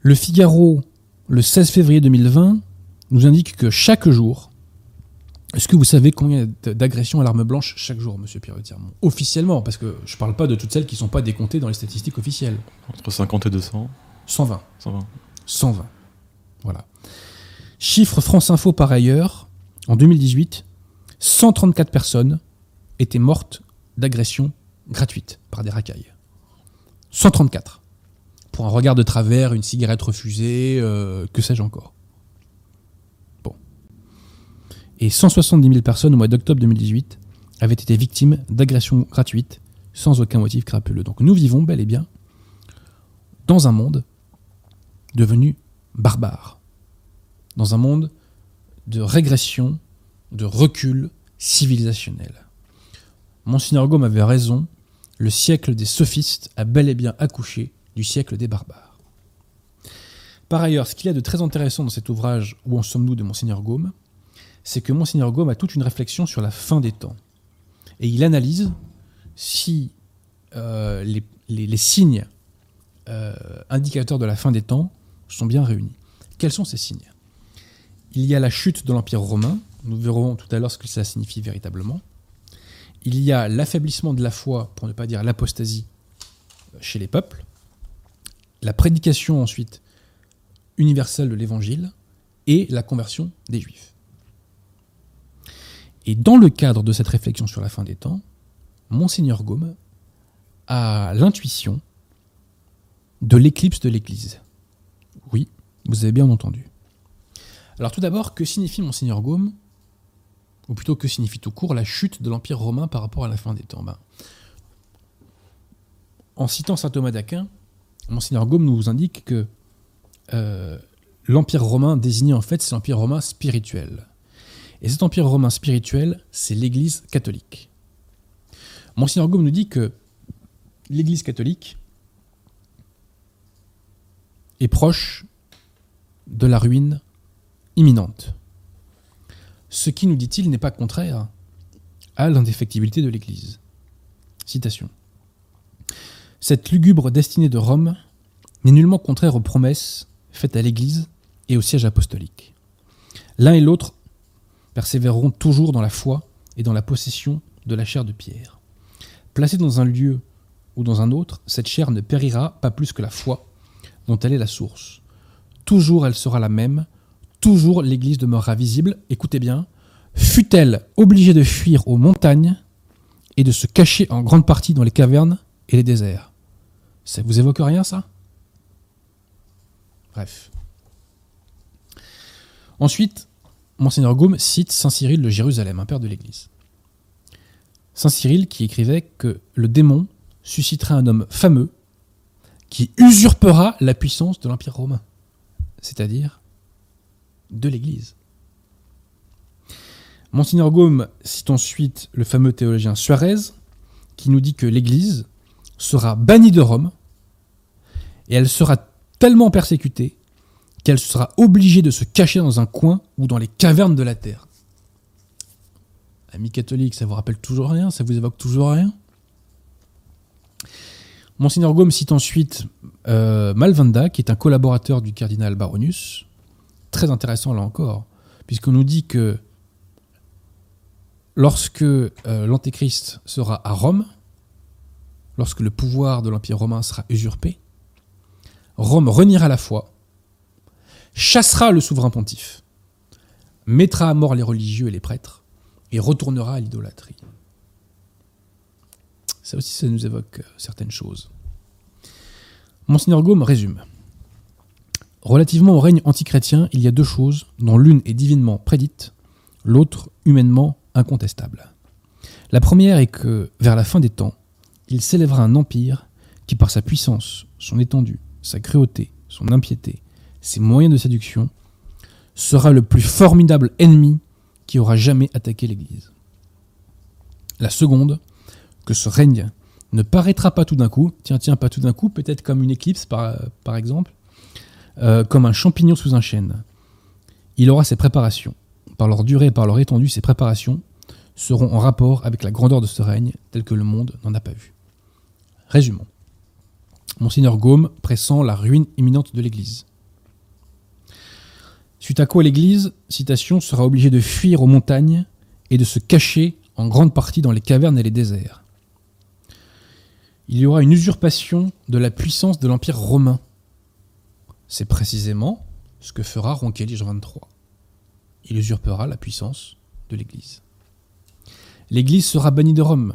Le Figaro, le 16 février 2020, nous indique que chaque jour, est-ce que vous savez combien d'agressions à l'arme blanche chaque jour, monsieur Pierre Tirmont? Officiellement, parce que je ne parle pas de toutes celles qui ne sont pas décomptées dans les statistiques officielles. Entre 50 et 200 120. 120. 120. Voilà. Chiffre France Info par ailleurs, en 2018, 134 personnes étaient mortes d'agressions gratuites par des racailles. 134. Pour un regard de travers, une cigarette refusée, euh, que sais-je encore et 170 000 personnes au mois d'octobre 2018 avaient été victimes d'agressions gratuites sans aucun motif crapuleux. Donc nous vivons bel et bien dans un monde devenu barbare, dans un monde de régression, de recul civilisationnel. Monseigneur Gaume avait raison, le siècle des sophistes a bel et bien accouché du siècle des barbares. Par ailleurs, ce qu'il y a de très intéressant dans cet ouvrage Où en sommes-nous de Monseigneur Gaume, c'est que Monseigneur Gaume a toute une réflexion sur la fin des temps. Et il analyse si euh, les, signes euh, indicateurs de la fin des temps sont bien réunis. Quels sont ces signes? Il y a la chute de l'Empire romain, nous verrons tout à l'heure ce que ça signifie véritablement. Il y a l'affaiblissement de la foi, pour ne pas dire l'apostasie, chez les peuples. La prédication ensuite universelle de l'Évangile et la conversion des Juifs. Et dans le cadre de cette réflexion sur la fin des temps, Monseigneur Gaume a l'intuition de l'éclipse de l'Église. Vous avez bien entendu. Alors tout d'abord, que signifie Monseigneur Gaume? Ou plutôt, que signifie tout court la chute de l'Empire romain par rapport à la fin des temps? Ben, En citant saint Thomas d'Aquin, Monseigneur Gaume nous indique que euh, l'Empire romain désigné en fait, c'est l'Empire romain spirituel. Et cet empire romain spirituel, c'est l'Église catholique. Monsignor Gaume nous dit que l'Église catholique est proche de la ruine imminente. Ce qui, nous dit-il, n'est pas contraire à l'indéfectibilité de l'Église. Citation. Cette lugubre destinée de Rome n'est nullement contraire aux promesses faites à l'Église et au siège apostolique. L'un et l'autre persévéreront toujours dans la foi et dans la possession de la chair de pierre. Placée dans un lieu ou dans un autre, cette chair ne périra pas plus que la foi dont elle est la source. Toujours elle sera la même, toujours l'Église demeurera visible, écoutez bien, fut-elle obligée de fuir aux montagnes et de se cacher en grande partie dans les cavernes et les déserts? Ça vous évoque rien ça? Bref. Ensuite, Monseigneur Gaume cite Saint Cyril de Jérusalem, un père de l'Église. Saint Cyril qui écrivait que le démon suscitera un homme fameux qui usurpera la puissance de l'Empire romain, c'est-à-dire de l'Église. Monseigneur Gaume cite ensuite le fameux théologien Suarez, qui nous dit que l'Église sera bannie de Rome, et elle sera tellement persécutée qu'elle sera obligée de se cacher dans un coin ou dans les cavernes de la terre. Amis catholiques, ça vous rappelle toujours rien? Ça vous évoque toujours rien? Monseigneur Gaume cite ensuite euh, Malvanda, qui est un collaborateur du cardinal Baronius. Très intéressant là encore, puisqu'on nous dit que lorsque euh, l'Antéchrist sera à Rome, lorsque le pouvoir de l'Empire romain sera usurpé, Rome reniera la foi, chassera le souverain pontife, mettra à mort les religieux et les prêtres, et retournera à l'idolâtrie. Ça aussi, ça nous évoque euh, certaines choses. Monseigneur Gaume résume. Relativement au règne antichrétien, il y a deux choses dont l'une est divinement prédite, l'autre humainement incontestable. La première est que, vers la fin des temps, il s'élèvera un empire qui, par sa puissance, son étendue, sa cruauté, son impiété, ses moyens de séduction, sera le plus formidable ennemi qui aura jamais attaqué l'Église. La seconde, que ce règne ne paraîtra pas tout d'un coup, tiens, tiens, pas tout d'un coup, peut-être comme une éclipse par, exemple, euh, comme un champignon sous un chêne. Il aura ses préparations. Par leur durée par leur étendue, ces préparations seront en rapport avec la grandeur de ce règne tel que le monde n'en a pas vu. Résumons. Monseigneur Gaume pressent la ruine imminente de l'Église. Suite à quoi l'Église, citation, sera obligée de fuir aux montagnes et de se cacher en grande partie dans les cavernes et les déserts. Il y aura une usurpation de la puissance de l'Empire romain. C'est précisément ce que fera Ronquelige 23. Il usurpera la puissance de l'Église. L'Église sera bannie de Rome.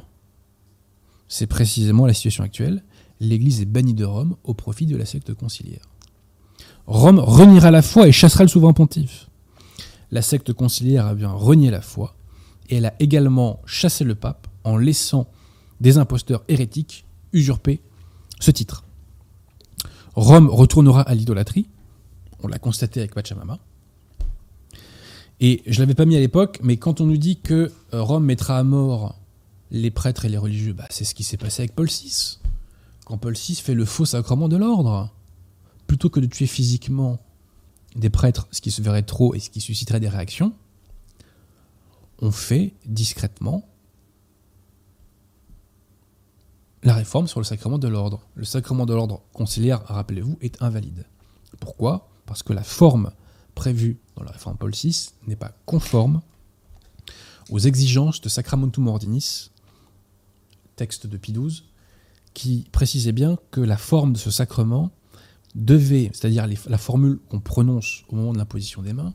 C'est précisément la situation actuelle. L'Église est bannie de Rome au profit de la secte conciliaire. Rome reniera la foi et chassera le souverain pontife. La secte conciliaire a bien renié la foi et elle a également chassé le pape en laissant des imposteurs hérétiques usurper ce titre. Rome retournera à l'idolâtrie, on l'a constaté avec Pachamama. Et je ne l'avais pas mis à l'époque, mais quand on nous dit que euh, Rome mettra à mort les prêtres et les religieux, bah, c'est ce qui s'est passé avec Paul VI. Quand Paul VI fait le faux sacrement de l'ordre, plutôt que de tuer physiquement des prêtres, ce qui se verrait trop et ce qui susciterait des réactions, on fait discrètement la réforme sur le sacrement de l'ordre. Le sacrement de l'ordre conciliaire, rappelez-vous, est invalide. Pourquoi? Parce que la forme prévue dans la réforme Paul VI n'est pas conforme aux exigences de Sacramentum Ordinis, texte de Pie XII, qui précisait bien que la forme de ce sacrement devait, c'est-à-dire la formule qu'on prononce au moment de l'imposition des mains,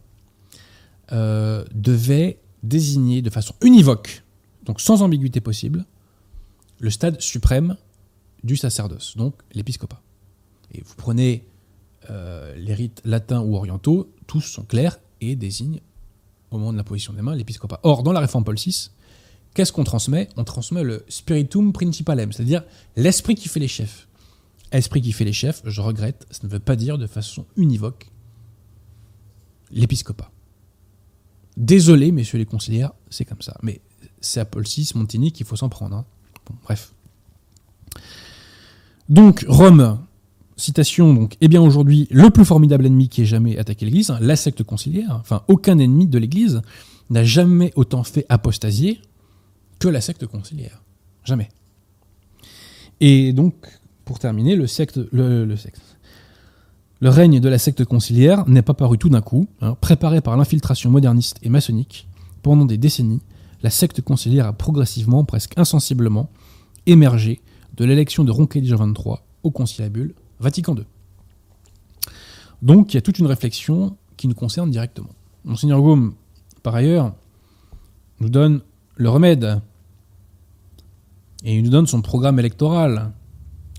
euh, devait désigner de façon univoque, donc sans ambiguïté possible, le stade suprême du sacerdoce, donc l'épiscopat. Et vous prenez euh, les rites latins ou orientaux, tous sont clairs et désignent au moment de l'imposition des mains l'épiscopat. Or, dans la réforme Paul VI, qu'est-ce qu'on transmet? On transmet le spiritum principalem, c'est-à-dire l'esprit qui fait les chefs. Esprit qui fait les chefs, je regrette, ça ne veut pas dire de façon univoque l'épiscopat. Désolé, messieurs les conseillères, c'est comme ça. Mais c'est à Paul VI, Montigny qu'il faut s'en prendre. Hein. Bref. Donc, Rome, citation, donc, est bien aujourd'hui le plus formidable ennemi qui ait jamais attaqué l'Église, hein, la secte conciliaire. Enfin, aucun ennemi de l'Église n'a jamais autant fait apostasier que la secte conciliaire. Jamais. Et donc, pour terminer. Le règne de la secte conciliaire n'est pas paru tout d'un coup, hein. préparé par l'infiltration moderniste et maçonnique. Pendant des décennies, la secte conciliaire a progressivement, presque insensiblement, émergé de l'élection de Jean XXIII au conciliabule Vatican II. Donc il y a toute une réflexion qui nous concerne directement. Monseigneur Gaume, par ailleurs, nous donne le remède. Et il nous donne son programme électoral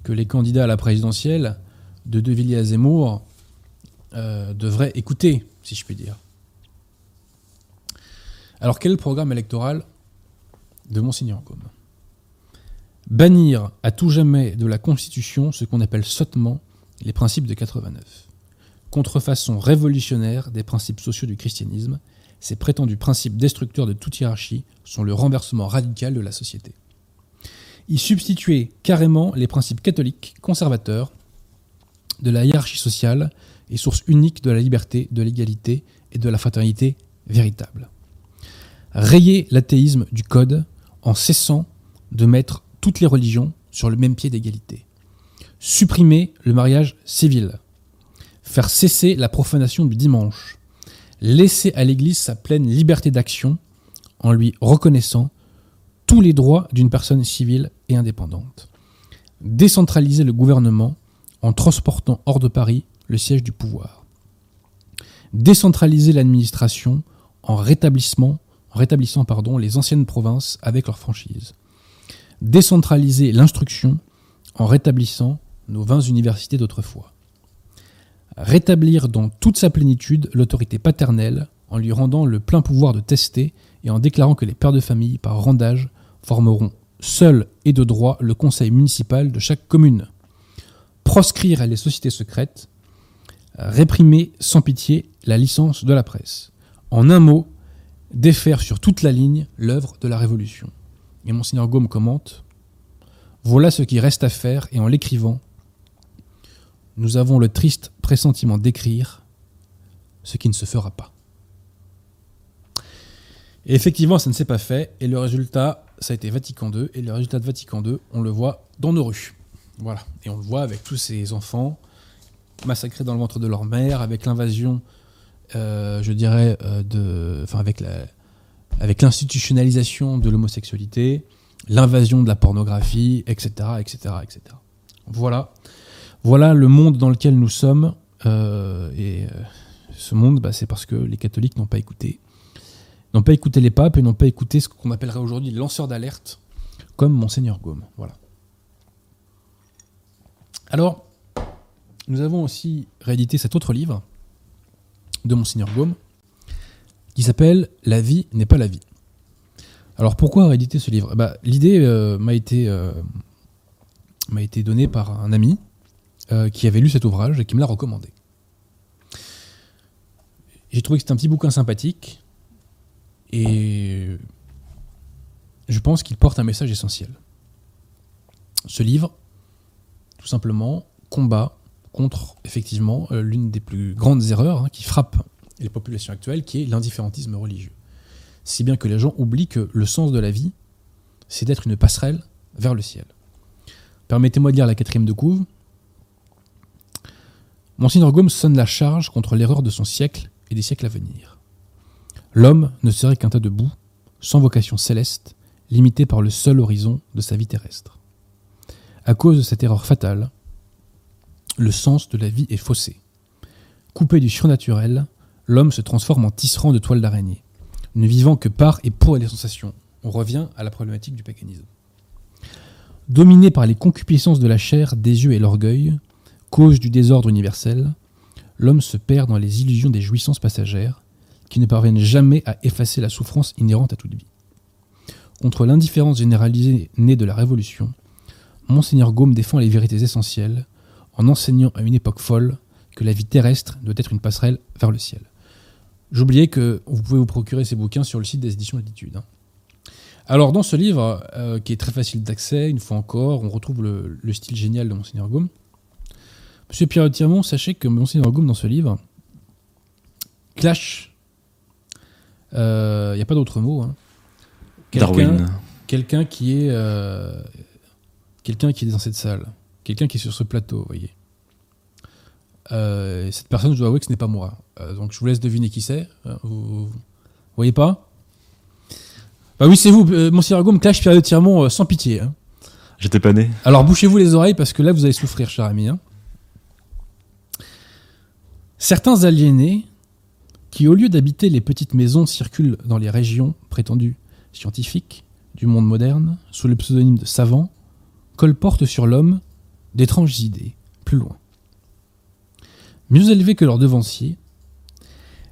que les candidats à la présidentielle de De Villiers à Zemmour euh, devraient écouter, si je puis dire. Alors quel programme électoral de Monseigneur Gaume? Bannir à tout jamais de la Constitution ce qu'on appelle sottement les principes de 89 contrefaçon révolutionnaire des principes sociaux du christianisme, ces prétendus principes destructeurs de toute hiérarchie sont le renversement radical de la société. Y substituer carrément les principes catholiques conservateurs de la hiérarchie sociale et source unique de la liberté, de l'égalité et de la fraternité véritable. Rayer l'athéisme du code en cessant de mettre toutes les religions sur le même pied d'égalité. Supprimer le mariage civil, faire cesser la profanation du dimanche, laisser à l'Église sa pleine liberté d'action en lui reconnaissant tous les droits d'une personne civile et indépendante, décentraliser le gouvernement en transportant hors de Paris le siège du pouvoir, décentraliser l'administration en, rétablissant pardon, les anciennes provinces avec leurs franchises, décentraliser l'instruction en rétablissant nos 20 universités d'autrefois, rétablir dans toute sa plénitude l'autorité paternelle en lui rendant le plein pouvoir de tester et en déclarant que les pères de famille, par randage, formeront seuls et de droit le conseil municipal de chaque commune. Proscrire les sociétés secrètes, réprimer sans pitié la licence de la presse. En un mot, défaire sur toute la ligne l'œuvre de la Révolution. Et Monseigneur Gaume commente Voilà ce qui reste à faire, et en l'écrivant, nous avons le triste pressentiment d'écrire ce qui ne se fera pas. Et effectivement, ça ne s'est pas fait, et le résultat, ça a été Vatican II, et le résultat de Vatican II, on le voit dans nos rues. Voilà, et on le voit avec tous ces enfants massacrés dans le ventre de leur mère, avec l'invasion, euh, je dirais, euh, de, enfin avec la, avec l'institutionnalisation de l'homosexualité, l'invasion de la pornographie, etc., etc., etc. Voilà voilà le monde dans lequel nous sommes. Euh, et euh, ce monde, bah, c'est parce que les catholiques n'ont pas écouté. N'ont pas écouté les papes et n'ont pas écouté ce qu'on appellerait aujourd'hui les lanceurs d'alerte, comme Monseigneur Gaume. Voilà. Alors, nous avons aussi réédité cet autre livre de Monseigneur Gaume, qui s'appelle La vie n'est pas la vie. Alors pourquoi rééditer ce livre? Bah, L'idée euh, m'a été, m'a été donnée par un ami euh, qui avait lu cet ouvrage et qui me l'a recommandé. J'ai trouvé que c'était un petit bouquin sympathique et je pense qu'il porte un message essentiel. Ce livre, tout simplement, combat contre effectivement euh, l'une des plus grandes erreurs hein, qui frappe les populations actuelles, qui est l'indifférentisme religieux. Si bien que les gens oublient que le sens de la vie, c'est d'être une passerelle vers le ciel. Permettez-moi de lire la quatrième de couve. Monseigneur Gaume sonne la charge contre l'erreur de son siècle et des siècles à venir. L'homme ne serait qu'un tas de boue, sans vocation céleste, limité par le seul horizon de sa vie terrestre. À cause de cette erreur fatale, le sens de la vie est faussé. Coupé du surnaturel, l'homme se transforme en tisserand de toile d'araignée, ne vivant que par et pour les sensations. On revient à la problématique du paganisme. Dominé par les concupiscences de la chair, des yeux et l'orgueil, cause du désordre universel, l'homme se perd dans les illusions des jouissances passagères qui ne parviennent jamais à effacer la souffrance inhérente à toute vie. Contre l'indifférence généralisée née de la Révolution, Monseigneur Gaume défend les vérités essentielles en enseignant à une époque folle que la vie terrestre doit être une passerelle vers le ciel. J'oubliais que vous pouvez vous procurer ces bouquins sur le site des éditions Latitude. Hein. Alors dans ce livre, euh, qui est très facile d'accès, une fois encore, on retrouve le, le style génial de Monseigneur Gaume, Monsieur Pierre Tirmont, sachez que Monseigneur Gaume, dans ce livre, clash, il euh, n'y a pas d'autre mot, hein. Darwin. Quelqu'un qui est. Euh, quelqu'un qui est dans cette salle, quelqu'un qui est sur ce plateau, vous voyez. Euh, cette personne, je dois avouer que ce n'est pas moi. Euh, donc je vous laisse deviner qui c'est. Euh, vous, vous voyez pas Bah oui, c'est vous, Monsieur Gaume, cache Pierre de Tirmont sans pitié. hein. J'étais pas né. Alors bouchez-vous les oreilles parce que là vous allez souffrir, cher ami. hein. Certains aliénés qui, au lieu d'habiter les petites maisons, circulent dans les régions prétendues scientifiques du monde moderne, sous le pseudonyme de savants, colportent sur l'homme d'étranges idées, plus loin. Mieux élevés que leurs devanciers,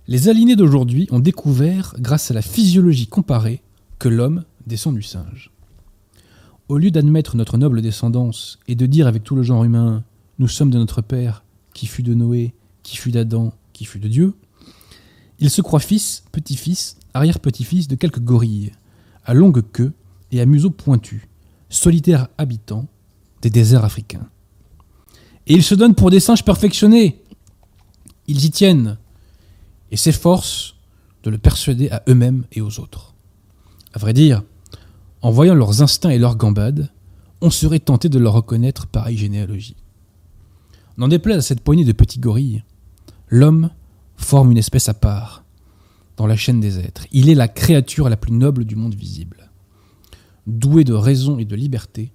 les aliénés d'aujourd'hui ont découvert, grâce à la physiologie comparée, que l'homme descend du singe. Au lieu d'admettre notre noble descendance et de dire avec tout le genre humain Nous sommes de notre Père, qui fut de Noé, qui fut d'Adam, qui fut de Dieu, ils se croient fils, petit-fils, arrière-petit-fils de quelques gorilles, à longue queue et à museau pointu, solitaires habitants des déserts africains. Et ils se donnent pour des singes perfectionnés. Ils y tiennent et s'efforcent de le persuader à eux-mêmes et aux autres. À vrai dire, en voyant leurs instincts et leurs gambades, on serait tenté de leur reconnaître pareille généalogie. N'en déplaise à cette poignée de petits gorilles, l'homme forme une espèce à part dans la chaîne des êtres. Il est la créature la plus noble du monde visible. Doué de raison et de liberté,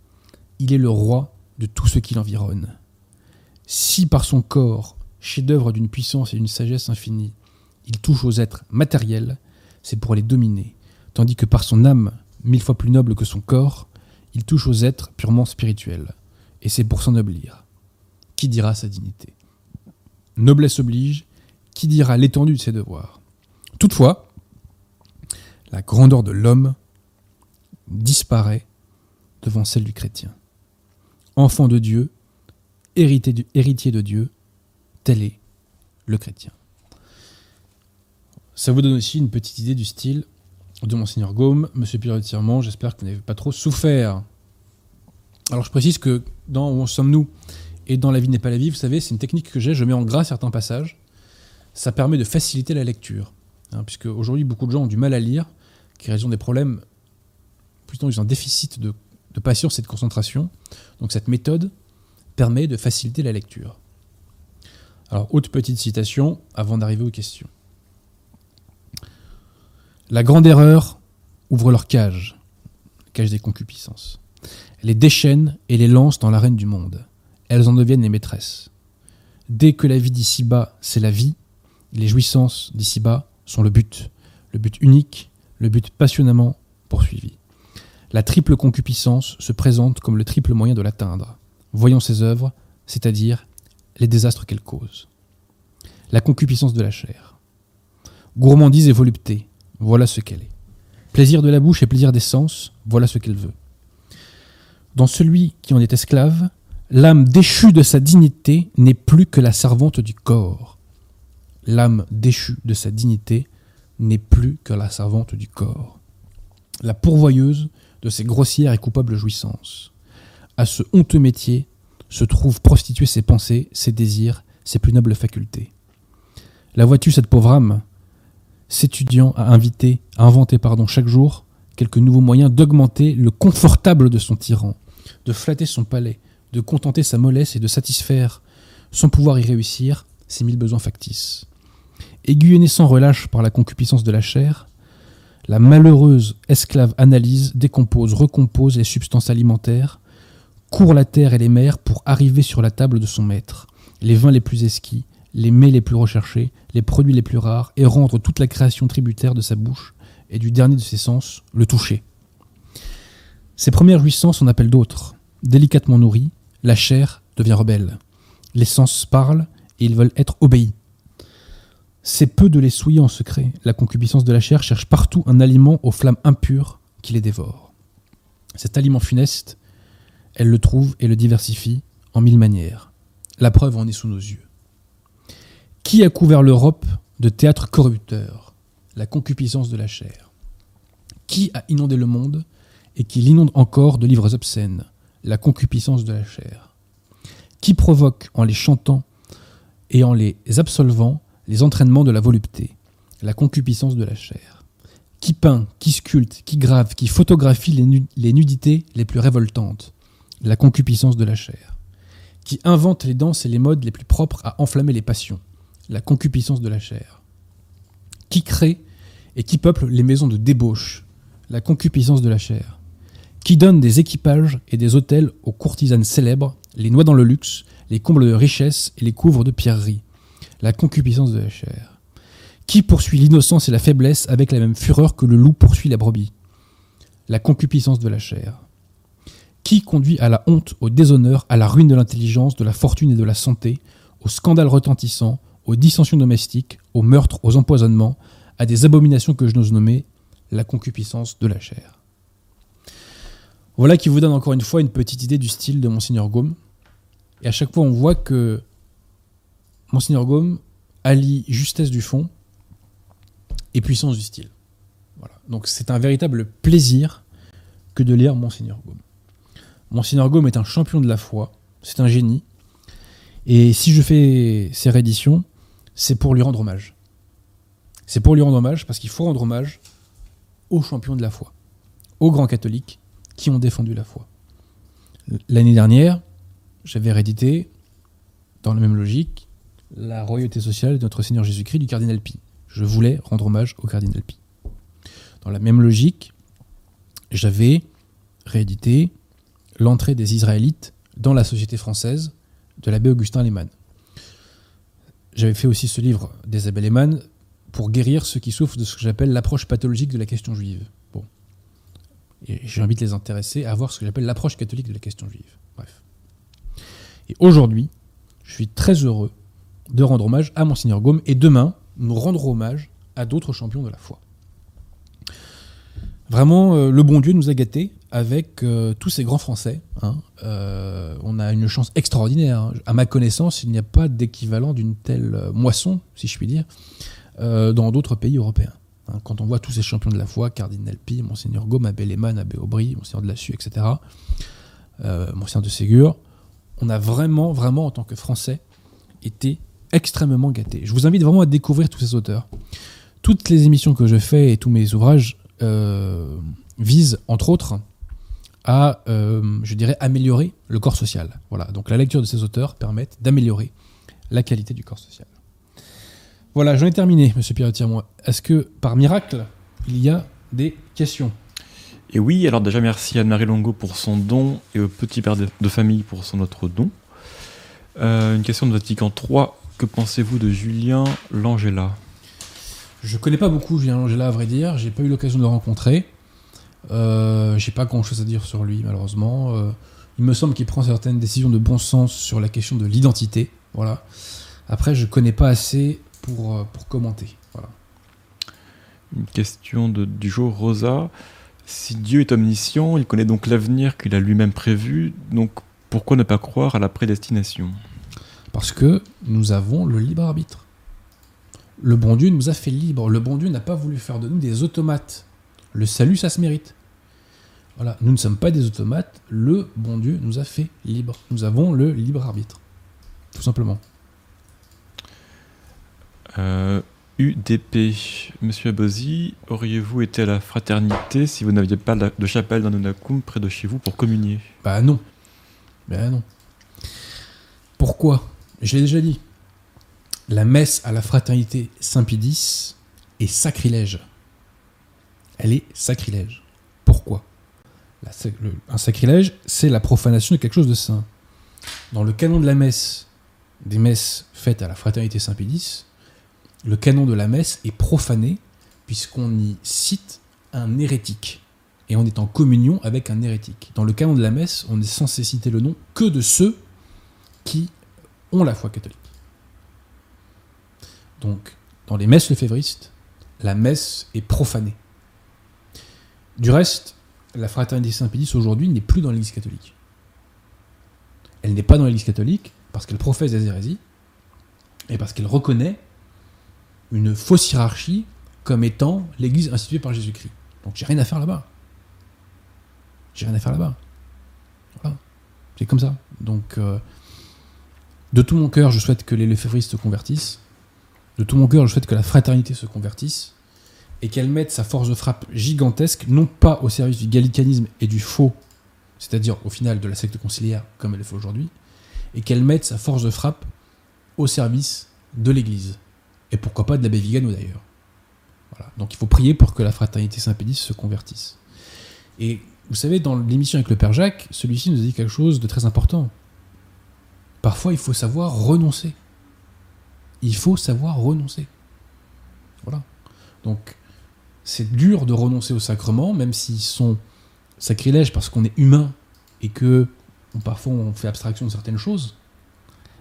il est le roi de tout ce qui l'environne. Si par son corps, chef-d'œuvre d'une puissance et d'une sagesse infinie, il touche aux êtres matériels, c'est pour les dominer, tandis que par son âme, mille fois plus noble que son corps, il touche aux êtres purement spirituels, et c'est pour s'ennoblir. Qui dira sa dignité? Noblesse oblige, qui dira l'étendue de ses devoirs? Toutefois, la grandeur de l'homme disparaît devant celle du chrétien. Enfant de Dieu, héritier de Dieu, tel est le chrétien. Ça vous donne aussi une petite idée du style de Monseigneur Gaume, Monsieur Pierre de Tirement, j'espère que vous n'avez pas trop souffert. Alors je précise que dans Où en sommes-nous et dans La vie n'est pas la vie, vous savez, c'est une technique que j'ai, je mets en gras certains passages. Ça permet de faciliter la lecture. hein, puisque aujourd'hui, beaucoup de gens ont du mal à lire, qui raison des problèmes, plutôt ils ont un déficit de patience et de concentration. Donc cette méthode permet de faciliter la lecture. Alors, autre petite citation avant d'arriver aux questions. La grande erreur ouvre leur cage, cage des concupiscences. Les déchaîne et les lance dans l'arène du monde. Elles en deviennent les maîtresses. Dès que la vie d'ici-bas, c'est la vie, les jouissances d'ici-bas sont le but, le but unique, le but passionnément poursuivi. La triple concupiscence se présente comme le triple moyen de l'atteindre. Voyons ses œuvres, c'est-à-dire les désastres qu'elle cause. La concupiscence de la chair. Gourmandise et volupté, voilà ce qu'elle est. Plaisir de la bouche et plaisir des sens, voilà ce qu'elle veut. Dans celui qui en est esclave, l'âme déchue de sa dignité n'est plus que la servante du corps. L'âme déchue de sa dignité n'est plus que la servante du corps. La pourvoyeuse de ses grossières et coupables jouissances. À ce honteux métier se trouvent prostituées ses pensées, ses désirs, ses plus nobles facultés. La vois-tu, cette pauvre âme S'étudiant à inviter, à inventer pardon, chaque jour quelques nouveaux moyens d'augmenter le confortable de son tyran, de flatter son palais, de contenter sa mollesse et de satisfaire, sans pouvoir y réussir, ses mille besoins factices. Aiguillonnée sans relâche par la concupiscence de la chair, la malheureuse esclave analyse, décompose, recompose les substances alimentaires, court la terre et les mers pour arriver sur la table de son maître, les vins les plus esquis, les mets les plus recherchés, les produits les plus rares, et rendre toute la création tributaire de sa bouche et du dernier de ses sens, le toucher. Ses premières jouissances en appellent d'autres. Délicatement nourrie, la chair devient rebelle. Les sens parlent et ils veulent être obéis. C'est peu de les souiller en secret. La concupiscence de la chair cherche partout un aliment aux flammes impures qui les dévorent. Cet aliment funeste, elle le trouve et le diversifie en mille manières. La preuve en est sous nos yeux. Qui a couvert l'Europe de théâtres corrupteurs? La concupiscence de la chair. Qui a inondé le monde et qui l'inonde encore de livres obscènes? La concupiscence de la chair. Qui provoque en les chantant et en les absolvant les entraînements de la volupté? La concupiscence de la chair. Qui peint, qui sculpte, qui grave, qui photographie les nudités les plus révoltantes? La concupiscence de la chair. Qui invente les danses et les modes les plus propres à enflammer les passions, la concupiscence de la chair. Qui crée et qui peuple les maisons de débauche, la concupiscence de la chair. Qui donne des équipages et des hôtels aux courtisanes célèbres, les noie dans le luxe, les comble de richesse et les couvre de pierreries, la concupiscence de la chair. Qui poursuit l'innocence et la faiblesse avec la même fureur que le loup poursuit la brebis La concupiscence de la chair. Qui conduit à la honte, au déshonneur, à la ruine de l'intelligence, de la fortune et de la santé, au scandale retentissant, aux dissensions domestiques, aux meurtres, aux empoisonnements, à des abominations que je n'ose nommer, la concupiscence de la chair. Voilà qui vous donne encore une fois une petite idée du style de Monseigneur Gaume. Et à chaque fois, on voit que Monseigneur Gaume allie justesse du fond et puissance du style. Voilà. Donc c'est un véritable plaisir que de lire Monseigneur Gaume. Monseigneur Gaume est un champion de la foi, c'est un génie. Et si je fais ces rééditions, c'est pour lui rendre hommage. C'est pour lui rendre hommage parce qu'il faut rendre hommage aux champions de la foi, aux grands catholiques qui ont défendu la foi. L'année dernière, j'avais réédité, dans la même logique, la royauté sociale de notre Seigneur Jésus-Christ du cardinal Pi. Je voulais rendre hommage au cardinal Pi. Dans la même logique, j'avais réédité l'entrée des Israélites dans la société française de l'abbé Augustin Lehmann. J'avais fait aussi ce livre des abbés Lehmann pour guérir ceux qui souffrent de ce que j'appelle l'approche pathologique de la question juive. Bon. Et j'invite les intéressés à voir ce que j'appelle l'approche catholique de la question juive. Bref. Et aujourd'hui, je suis très heureux de rendre hommage à Monseigneur Gaume et demain, nous rendrons hommage à d'autres champions de la foi. Vraiment, euh, le bon Dieu nous a gâtés avec euh, tous ces grands Français. Hein. Euh, on a une chance extraordinaire. Hein. À ma connaissance, il n'y a pas d'équivalent d'une telle moisson, si je puis dire, dans d'autres pays européens. Hein. Quand on voit tous ces champions de la foi, Cardinal Pi, Monseigneur Gaume, Abbé Lehmann, Abbé Aubry, Monseigneur de la Sue, etc., Monseigneur de Ségur, on a vraiment, vraiment, en tant que Français, été extrêmement gâtés. Je vous invite vraiment à découvrir tous ces auteurs. Toutes les émissions que je fais et tous mes ouvrages euh, visent, entre autres, à, euh, je dirais, améliorer le corps social. Voilà. Donc la lecture de ces auteurs permet d'améliorer la qualité du corps social. Voilà, j'en ai terminé, Monsieur Pierre moi. Est-ce que, par miracle, il y a des questions? Et oui, alors déjà merci à Anne-Marie Longo pour son don et au petit père de, famille pour son autre don. Euh, une question de Vatican 3 que pensez-vous de Julien Langella? Je connais pas beaucoup Julien Langella à vrai dire, j'ai pas eu l'occasion de le rencontrer. Euh, j'ai pas grand chose à dire sur lui malheureusement. Euh, il me semble qu'il prend certaines décisions de bon sens sur la question de l'identité. Voilà. Après, je connais pas assez pour, euh, pour commenter. Voilà. Une question de, du jour, Rosa. Si Dieu est omniscient, il connaît donc l'avenir qu'il a lui-même prévu, donc pourquoi ne pas croire à la prédestination? Parce que nous avons le libre arbitre. Le bon Dieu nous a fait libre. Le bon Dieu n'a pas voulu faire de nous des automates. Le salut, ça se mérite. Voilà, nous ne sommes pas des automates. Le bon Dieu nous a fait libre. Nous avons le libre arbitre. Tout simplement. Euh, UDP. Monsieur Abosi, auriez-vous été à la fraternité si vous n'aviez pas de chapelle dans Nunakum près de chez vous pour communier? Bah non. Bah non. Pourquoi? Je l'ai déjà dit. La messe à la fraternité Saint-Pidis est sacrilège. Elle est sacrilège. Pourquoi? Un sacrilège, c'est la profanation de quelque chose de saint. Dans le canon de la messe, des messes faites à la fraternité Saint-Pédis, le canon de la messe est profané puisqu'on y cite un hérétique. Et on est en communion avec un hérétique. Dans le canon de la messe, on est censé citer le nom que de ceux qui ont la foi catholique. Donc, dans les messes lefévristes, la messe est profanée. Du reste, la fraternité Saint-Pédis aujourd'hui n'est plus dans l'Église catholique. Elle n'est pas dans l'Église catholique parce qu'elle professe des hérésies et parce qu'elle reconnaît une fausse hiérarchie comme étant l'Église instituée par Jésus-Christ. Donc j'ai rien à faire là-bas. J'ai rien à faire là-bas. Voilà. C'est comme ça. Donc euh, de tout mon cœur, je souhaite que les lefévristes se convertissent. De tout mon cœur, je souhaite que la fraternité se convertisse et qu'elle mette sa force de frappe gigantesque, non pas au service du gallicanisme et du faux c'est-à-dire au final de la secte conciliaire comme elle le fait aujourd'hui, et qu'elle mette sa force de frappe au service de l'Église. Et pourquoi pas de l'abbé Vigano d'ailleurs. Voilà. Donc il faut prier pour que la fraternité Saint-Pédis se convertisse. Et vous savez, dans l'émission avec le Père Jacques, celui-ci nous a dit quelque chose de très important. Parfois, il faut savoir renoncer. Il faut savoir renoncer. Voilà. Donc, c'est dur de renoncer aux sacrements, même s'ils sont sacrilèges parce qu'on est humain et que parfois on fait abstraction de certaines choses.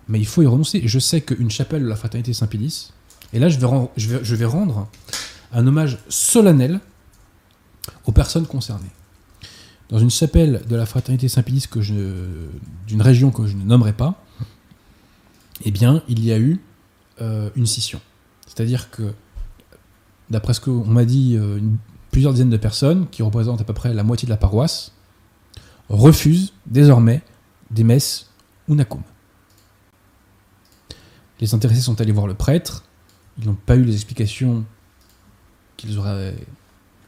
Mais il faut y renoncer. je sais qu'une chapelle de la fraternité Saint-Pédis, et là je vais rendre un hommage solennel aux personnes concernées. Dans une chapelle de la fraternité Saint-Pédis d'une région que je ne nommerai pas, eh bien, il y a eu euh, une scission. C'est-à-dire que, d'après ce qu'on m'a dit, euh, plusieurs dizaines de personnes, qui représentent à peu près la moitié de la paroisse, refusent désormais des messes unacum. Les intéressés sont allés voir le prêtre, ils n'ont pas eu les explications qu'ils auraient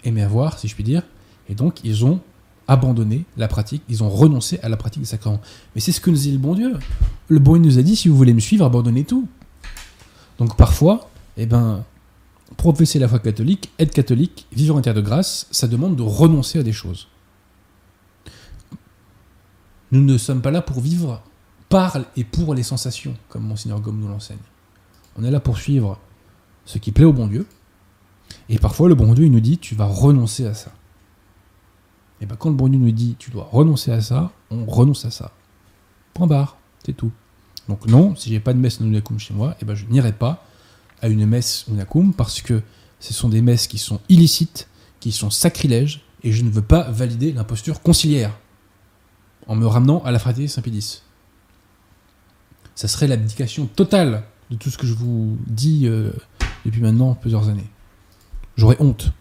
aimé avoir, si je puis dire, et donc ils ont abandonné la pratique, ils ont renoncé à la pratique des sacrements. Mais c'est ce que nous dit le bon Dieu. Le bon Dieu nous a dit, si vous voulez me suivre, abandonnez tout. Donc parfois, eh ben, professer la foi catholique, être catholique, vivre en terre de grâce, ça demande de renoncer à des choses. Nous ne sommes pas là pour vivre par et pour les sensations, comme Monseigneur Gomme nous l'enseigne. On est là pour suivre ce qui plaît au bon Dieu. Et parfois, le bon Dieu, il nous dit, tu vas renoncer à ça. Et bien quand le bon Dieu nous dit tu dois renoncer à ça, on renonce à ça. Point barre, c'est tout. Donc non, si j'ai pas de messe Nunakum chez moi, et ben je n'irai pas à une messe Nunakum parce que ce sont des messes qui sont illicites, qui sont sacrilèges, et je ne veux pas valider l'imposture conciliaire en me ramenant à la fraternité Saint-Pédis. Ça serait l'abdication totale de tout ce que je vous dis euh, depuis maintenant plusieurs années. J'aurais honte.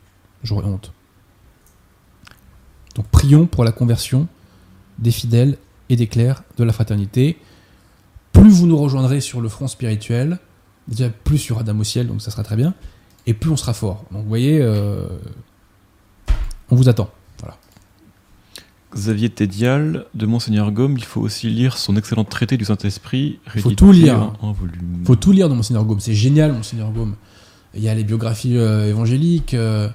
J'aurais honte. Donc prions pour la conversion des fidèles et des clercs de la fraternité. Plus vous nous rejoindrez sur le front spirituel, déjà plus il y aura d'âme au ciel, donc ça sera très bien, et plus on sera fort. Donc vous voyez, euh, on vous attend. Voilà. Xavier Tédial, de Monseigneur Gaume, il faut aussi lire son excellent traité du Saint-Esprit. Il faut tout lire. Il faut tout lire dans Monseigneur Gaume. C'est génial, Monseigneur Gaume. Il y a les biographies euh, évangéliques. Euh,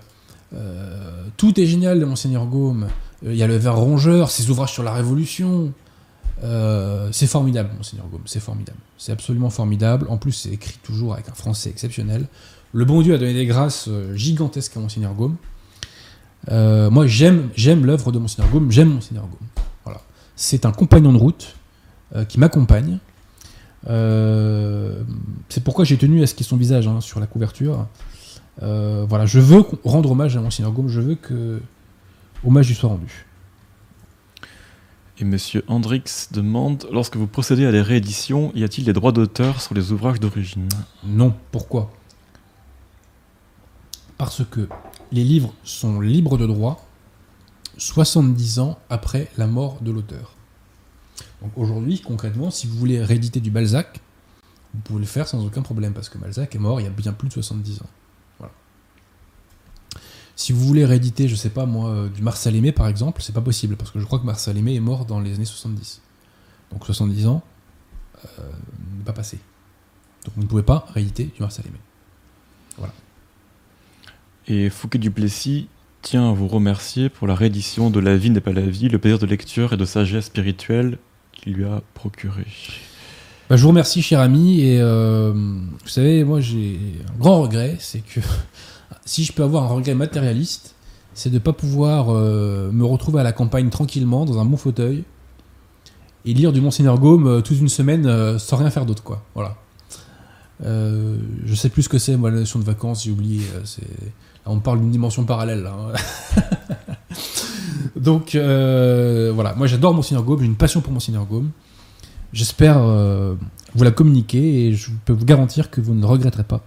tout est génial de Monseigneur Gaume. Il y a le vers rongeur, ses ouvrages sur la Révolution. Euh, c'est formidable, Monseigneur Gaume, c'est formidable. C'est absolument formidable. En plus, c'est écrit toujours avec un français exceptionnel. Le bon Dieu a donné des grâces gigantesques à Monseigneur Gaume. moi, j'aime, j'aime l'œuvre de Monseigneur Gaume, j'aime Monseigneur Gaume. Voilà. C'est un compagnon de route qui m'accompagne. c'est pourquoi j'ai tenu à ce qu'il son visage hein, sur la couverture. Euh, voilà, je veux rendre hommage à Monseigneur Gaume, je veux que hommage lui soit rendu. Et Monsieur Hendrix demande lorsque vous procédez à des rééditions, y a-t-il des droits d'auteur sur les ouvrages d'origine? Non. Pourquoi? Parce que les livres sont libres de droit 70 ans après la mort de l'auteur. Donc aujourd'hui, concrètement, si vous voulez rééditer du Balzac, vous pouvez le faire sans aucun problème parce que Balzac est mort il y a bien plus de 70 ans. Si vous voulez rééditer, je sais pas moi, euh, du Marcel Aimé par exemple, c'est pas possible parce que je crois que Marcel Aimé est mort dans les années 70. Donc 70 ans, euh, n'est pas passé. Donc vous ne pouvez pas rééditer du Marcel Aimé. Voilà. Et Fouquet Duplessis tient à vous remercier pour la réédition de La vie n'est pas la vie, le plaisir de lecture et de sagesse spirituelle qu'il lui a procuré. Bah, je vous remercie, cher ami. Et euh, vous savez, moi, j'ai un grand regret, c'est que si je peux avoir un regret matérialiste, c'est de ne pas pouvoir euh, me retrouver à la campagne tranquillement, dans un bon fauteuil, et lire du Monseigneur Gaume euh, toute une semaine euh, sans rien faire d'autre, quoi. Voilà. je sais plus ce que c'est, moi, la notion de vacances, j'ai oublié. on parle d'une dimension parallèle, hein. Donc, voilà. Moi, j'adore Monseigneur Gaume, j'ai une passion pour Monseigneur Gaume. J'espère vous la communiquer et je peux vous garantir que vous ne regretterez pas.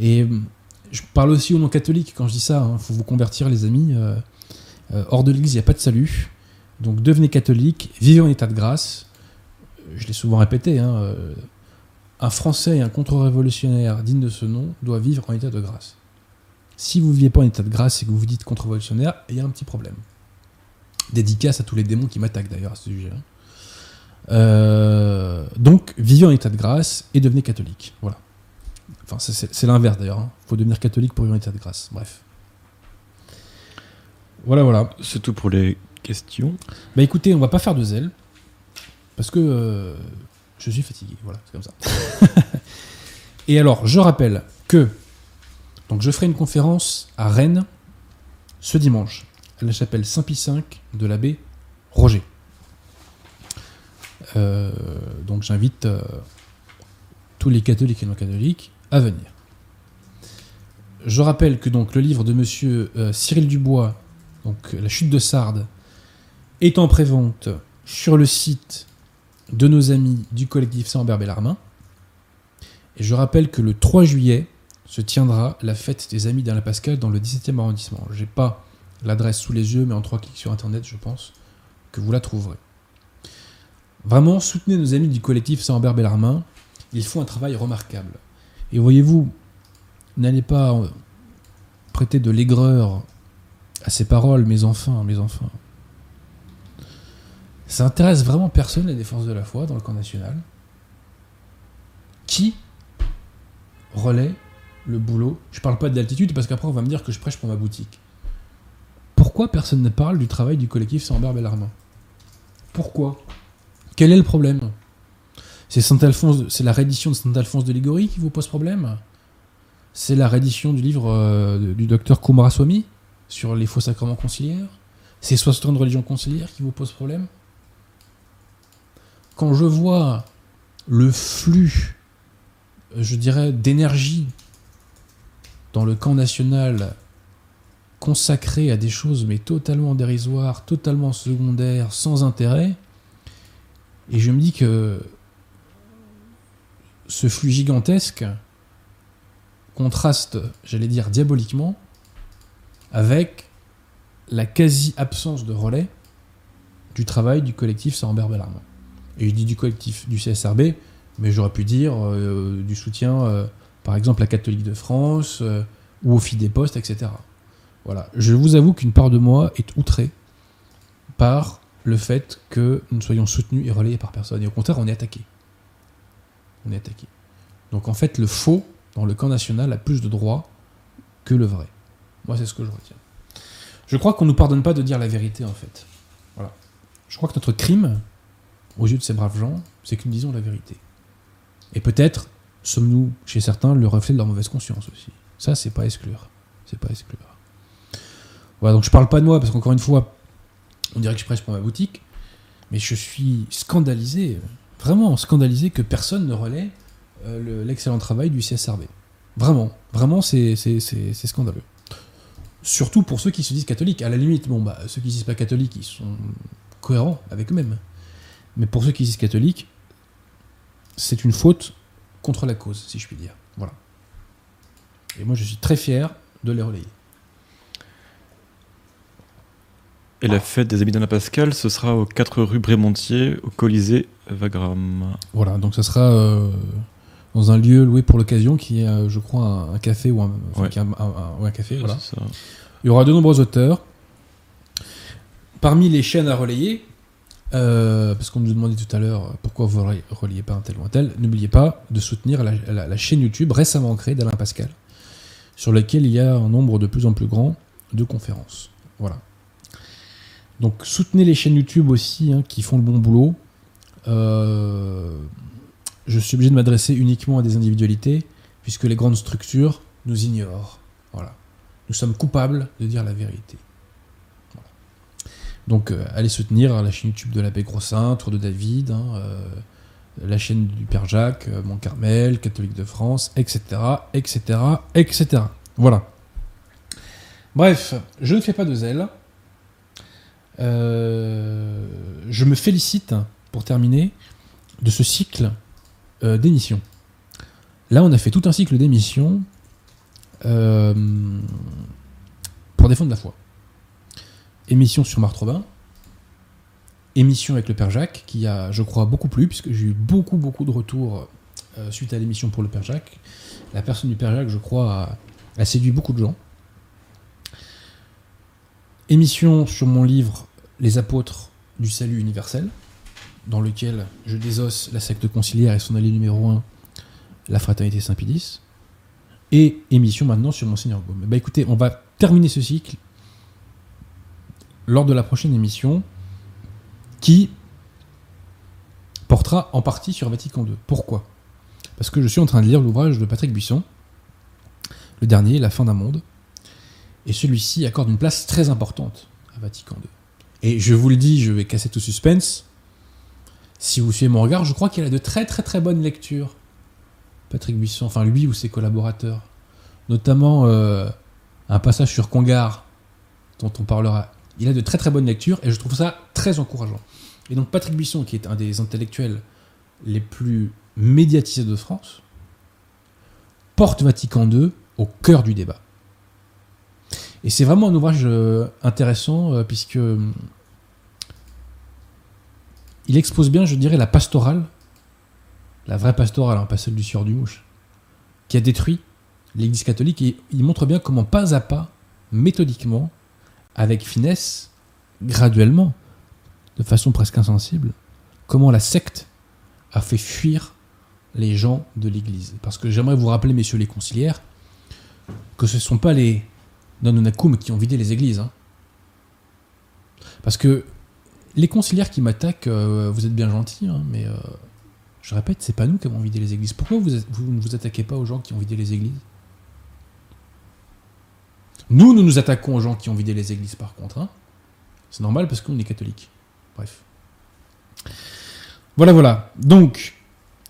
Et je parle aussi au nom catholique quand je dis ça. Il hein. faut vous convertir, les amis. Euh, euh, hors de l'Église, il n'y a pas de salut. Donc devenez catholique, vivez en état de grâce. Je l'ai souvent répété. Hein, euh, un Français et un contre-révolutionnaire digne de ce nom doit vivre en état de grâce. Si vous ne vivez pas en état de grâce et que vous vous dites contre-révolutionnaire, il y a un petit problème. Dédicace à tous les démons qui m'attaquent d'ailleurs à ce sujet. Euh, donc, vivez en état de grâce et devenez catholique. Voilà. Enfin, c'est l'inverse d'ailleurs. Il hein. Faut devenir catholique pour vivre en état de grâce. Bref. Voilà, voilà. C'est tout pour les questions. Bah écoutez, on va pas faire de zèle. Parce que euh, je suis fatigué. Voilà, c'est comme ça. et alors, je rappelle que donc je ferai une conférence à Rennes ce dimanche à la chapelle Saint-Pie V de l'abbé Roger. Euh, donc j'invite euh, tous les catholiques et non catholiques à venir. Je rappelle que donc le livre de Monsieur euh, Cyril Dubois, La chute de Sardes, est en prévente sur le site de nos amis du collectif Saint-Ambert Bellarmin. Et je rappelle que le 3 juillet se tiendra la fête des amis d'Alain Pascal dans le 17e arrondissement. J'ai pas l'adresse sous les yeux, mais en trois clics sur internet, je pense que vous la trouverez. Vraiment, soutenez nos amis du collectif Saint-Ambert Bellarmin. Ils font un travail remarquable. Et voyez-vous, n'allez pas prêter de l'aigreur à ces paroles, mes enfants, mes enfants. Ça intéresse vraiment personne les forces de la foi dans le camp national. Qui relaie le boulot? Je parle pas d'altitude parce qu'après on va me dire que je prêche pour ma boutique. Pourquoi personne ne parle du travail du collectif Saint-Ambert Bellarmin Pourquoi? Quel est le problème? C'est Saint-Alphonse, c'est la réédition de Saint-Alphonse de Ligorie qui vous pose problème? C'est la réédition du livre euh, du docteur Kumaraswamy sur les faux sacrements conciliaires. C'est 60 religions conciliaires qui vous pose problème. Quand je vois le flux, je dirais, d'énergie dans le camp national consacré à des choses mais totalement dérisoires, totalement secondaires, sans intérêt, et je me dis que ce flux gigantesque contraste, j'allais dire diaboliquement, avec la quasi-absence de relais du travail du collectif Sarambert Bellarmine. Et je dis du collectif du CSRB, mais j'aurais pu dire euh, du soutien, euh, par exemple, à Catholique de France euh, ou au des Postes, etc. Voilà. Je vous avoue qu'une part de moi est outrée par le fait que nous soyons soutenus et relayés par personne. Et au contraire, on est attaqué. On est attaqué. Donc en fait, le faux dans le camp national a plus de droits que le vrai. Moi, c'est ce que je retiens. Je crois qu'on ne nous pardonne pas de dire la vérité, en fait. Voilà. Je crois que notre crime, aux yeux de ces braves gens, c'est que nous disons la vérité. Et peut-être sommes-nous, chez certains, le reflet de leur mauvaise conscience aussi. Ça, c'est pas exclure. C'est pas exclure. Voilà, donc je parle pas de moi, parce qu'encore une fois, on dirait que je prêche pour ma boutique, mais je suis scandalisé, vraiment scandalisé que personne ne relaie euh, l'excellent travail du CSRB. Vraiment, vraiment, c'est scandaleux. Surtout pour ceux qui se disent catholiques. À la limite, bon, bah, ceux qui ne disent pas catholiques, ils sont cohérents avec eux-mêmes. Mais pour ceux qui disent catholiques, c'est une faute contre la cause, si je puis dire. Voilà. Et moi, je suis très fier de les relayer. Et la fête des habitants de Pascal, ce sera aux 4 rue Brémontier, au Colisée Wagram. Voilà, donc ça sera euh, dans un lieu loué pour l'occasion qui est, euh, je crois, un, café ou un, un, café. Voilà. Il y aura de nombreux auteurs. Parmi les chaînes à relayer, euh, parce qu'on nous demandait tout à l'heure pourquoi vous ne relayez pas un tel ou un tel, n'oubliez pas de soutenir la, la, chaîne YouTube récemment créée d'Alain Pascal, sur laquelle il y a un nombre de plus en plus grand de conférences. Voilà. Donc soutenez les chaînes YouTube aussi hein, qui font le bon boulot. Euh, je suis obligé de m'adresser uniquement à des individualités puisque les grandes structures nous ignorent. Voilà. Nous sommes coupables de dire la vérité. Donc euh, allez soutenir la chaîne YouTube de l'abbé Grossin, Tour de David, hein, euh, la chaîne du Père Jacques, Mont Carmel, Catholique de France, etc., etc., etc. Voilà. Bref, je ne fais pas de zèle. Euh, je me félicite, pour terminer, de ce cycle euh, d'émissions. Là, on a fait tout un cycle d'émissions euh, pour défendre la foi. Émission sur Marthe Robin, émission avec le Père Jacques, qui a, je crois, beaucoup plu, puisque j'ai eu beaucoup, beaucoup de retours suite à l'émission pour le Père Jacques. La personne du Père Jacques, je crois, a séduit beaucoup de gens émission sur mon livre les apôtres du salut universel, dans lequel je désosse la secte conciliaire et son allié numéro 1, la fraternité Saint-Pédis, et émission maintenant sur Monseigneur Gaume. Bah écoutez, on va terminer ce cycle lors de la prochaine émission qui portera en partie sur Vatican II. Pourquoi? Parce que je suis en train de lire l'ouvrage de Patrick Buisson, le dernier, La fin d'un monde, et celui-ci accorde une place très importante à Vatican II. Et je vous le dis, je vais casser tout suspense. Si vous suivez mon regard, je crois qu'il a de très très très bonnes lectures. Patrick Buisson, enfin lui ou ses collaborateurs. Notamment euh, un passage sur Congar, dont on parlera. Il a de très très bonnes lectures et je trouve ça très encourageant. Et donc Patrick Buisson, qui est un des intellectuels les plus médiatisés de France, porte Vatican II au cœur du débat. Et c'est vraiment un ouvrage euh, intéressant euh, puisque il expose bien, je dirais, la pastorale, la vraie pastorale, hein, pas celle du sieur du mouche, qui a détruit l'Église catholique et il montre bien comment pas à pas, méthodiquement, avec finesse, graduellement, de façon presque insensible, comment la secte a fait fuir les gens de l'Église. Parce que j'aimerais vous rappeler, messieurs les conciliaires, que ce ne sont pas les Nononacum qui ont vidé les églises. Hein. Parce que les conciliaires qui m'attaquent, euh, vous êtes bien gentils, hein, mais euh, je répète, c'est pas nous qui avons vidé les églises. Pourquoi vous, ne vous attaquez pas aux gens qui ont vidé les églises? Nous, nous nous attaquons aux gens qui ont vidé les églises, par contre. Hein. C'est normal parce qu'on est catholique. Bref. Voilà, voilà. Donc,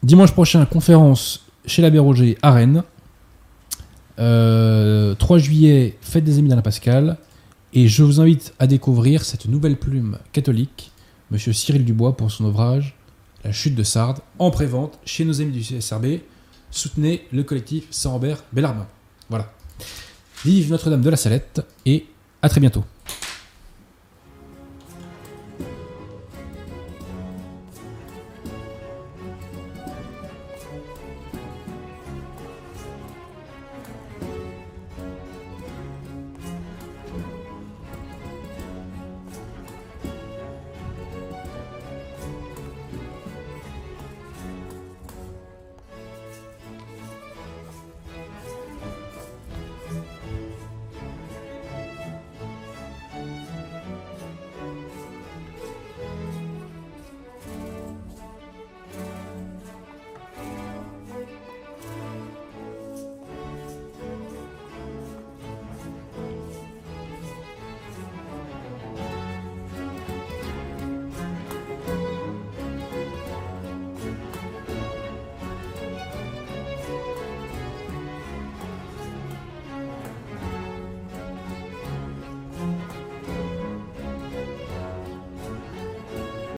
dimanche prochain, conférence chez l'abbé Roger à Rennes. 3 euh, juillet, fête des Amis la Pascal. Et je vous invite à découvrir cette nouvelle plume catholique, Monsieur Cyril Dubois, pour son ouvrage La chute de Sardes, en prévente chez nos amis du CSRB. Soutenez le collectif Saint-Robert Bellarmin. Voilà. Vive Notre-Dame de la Salette et à très bientôt.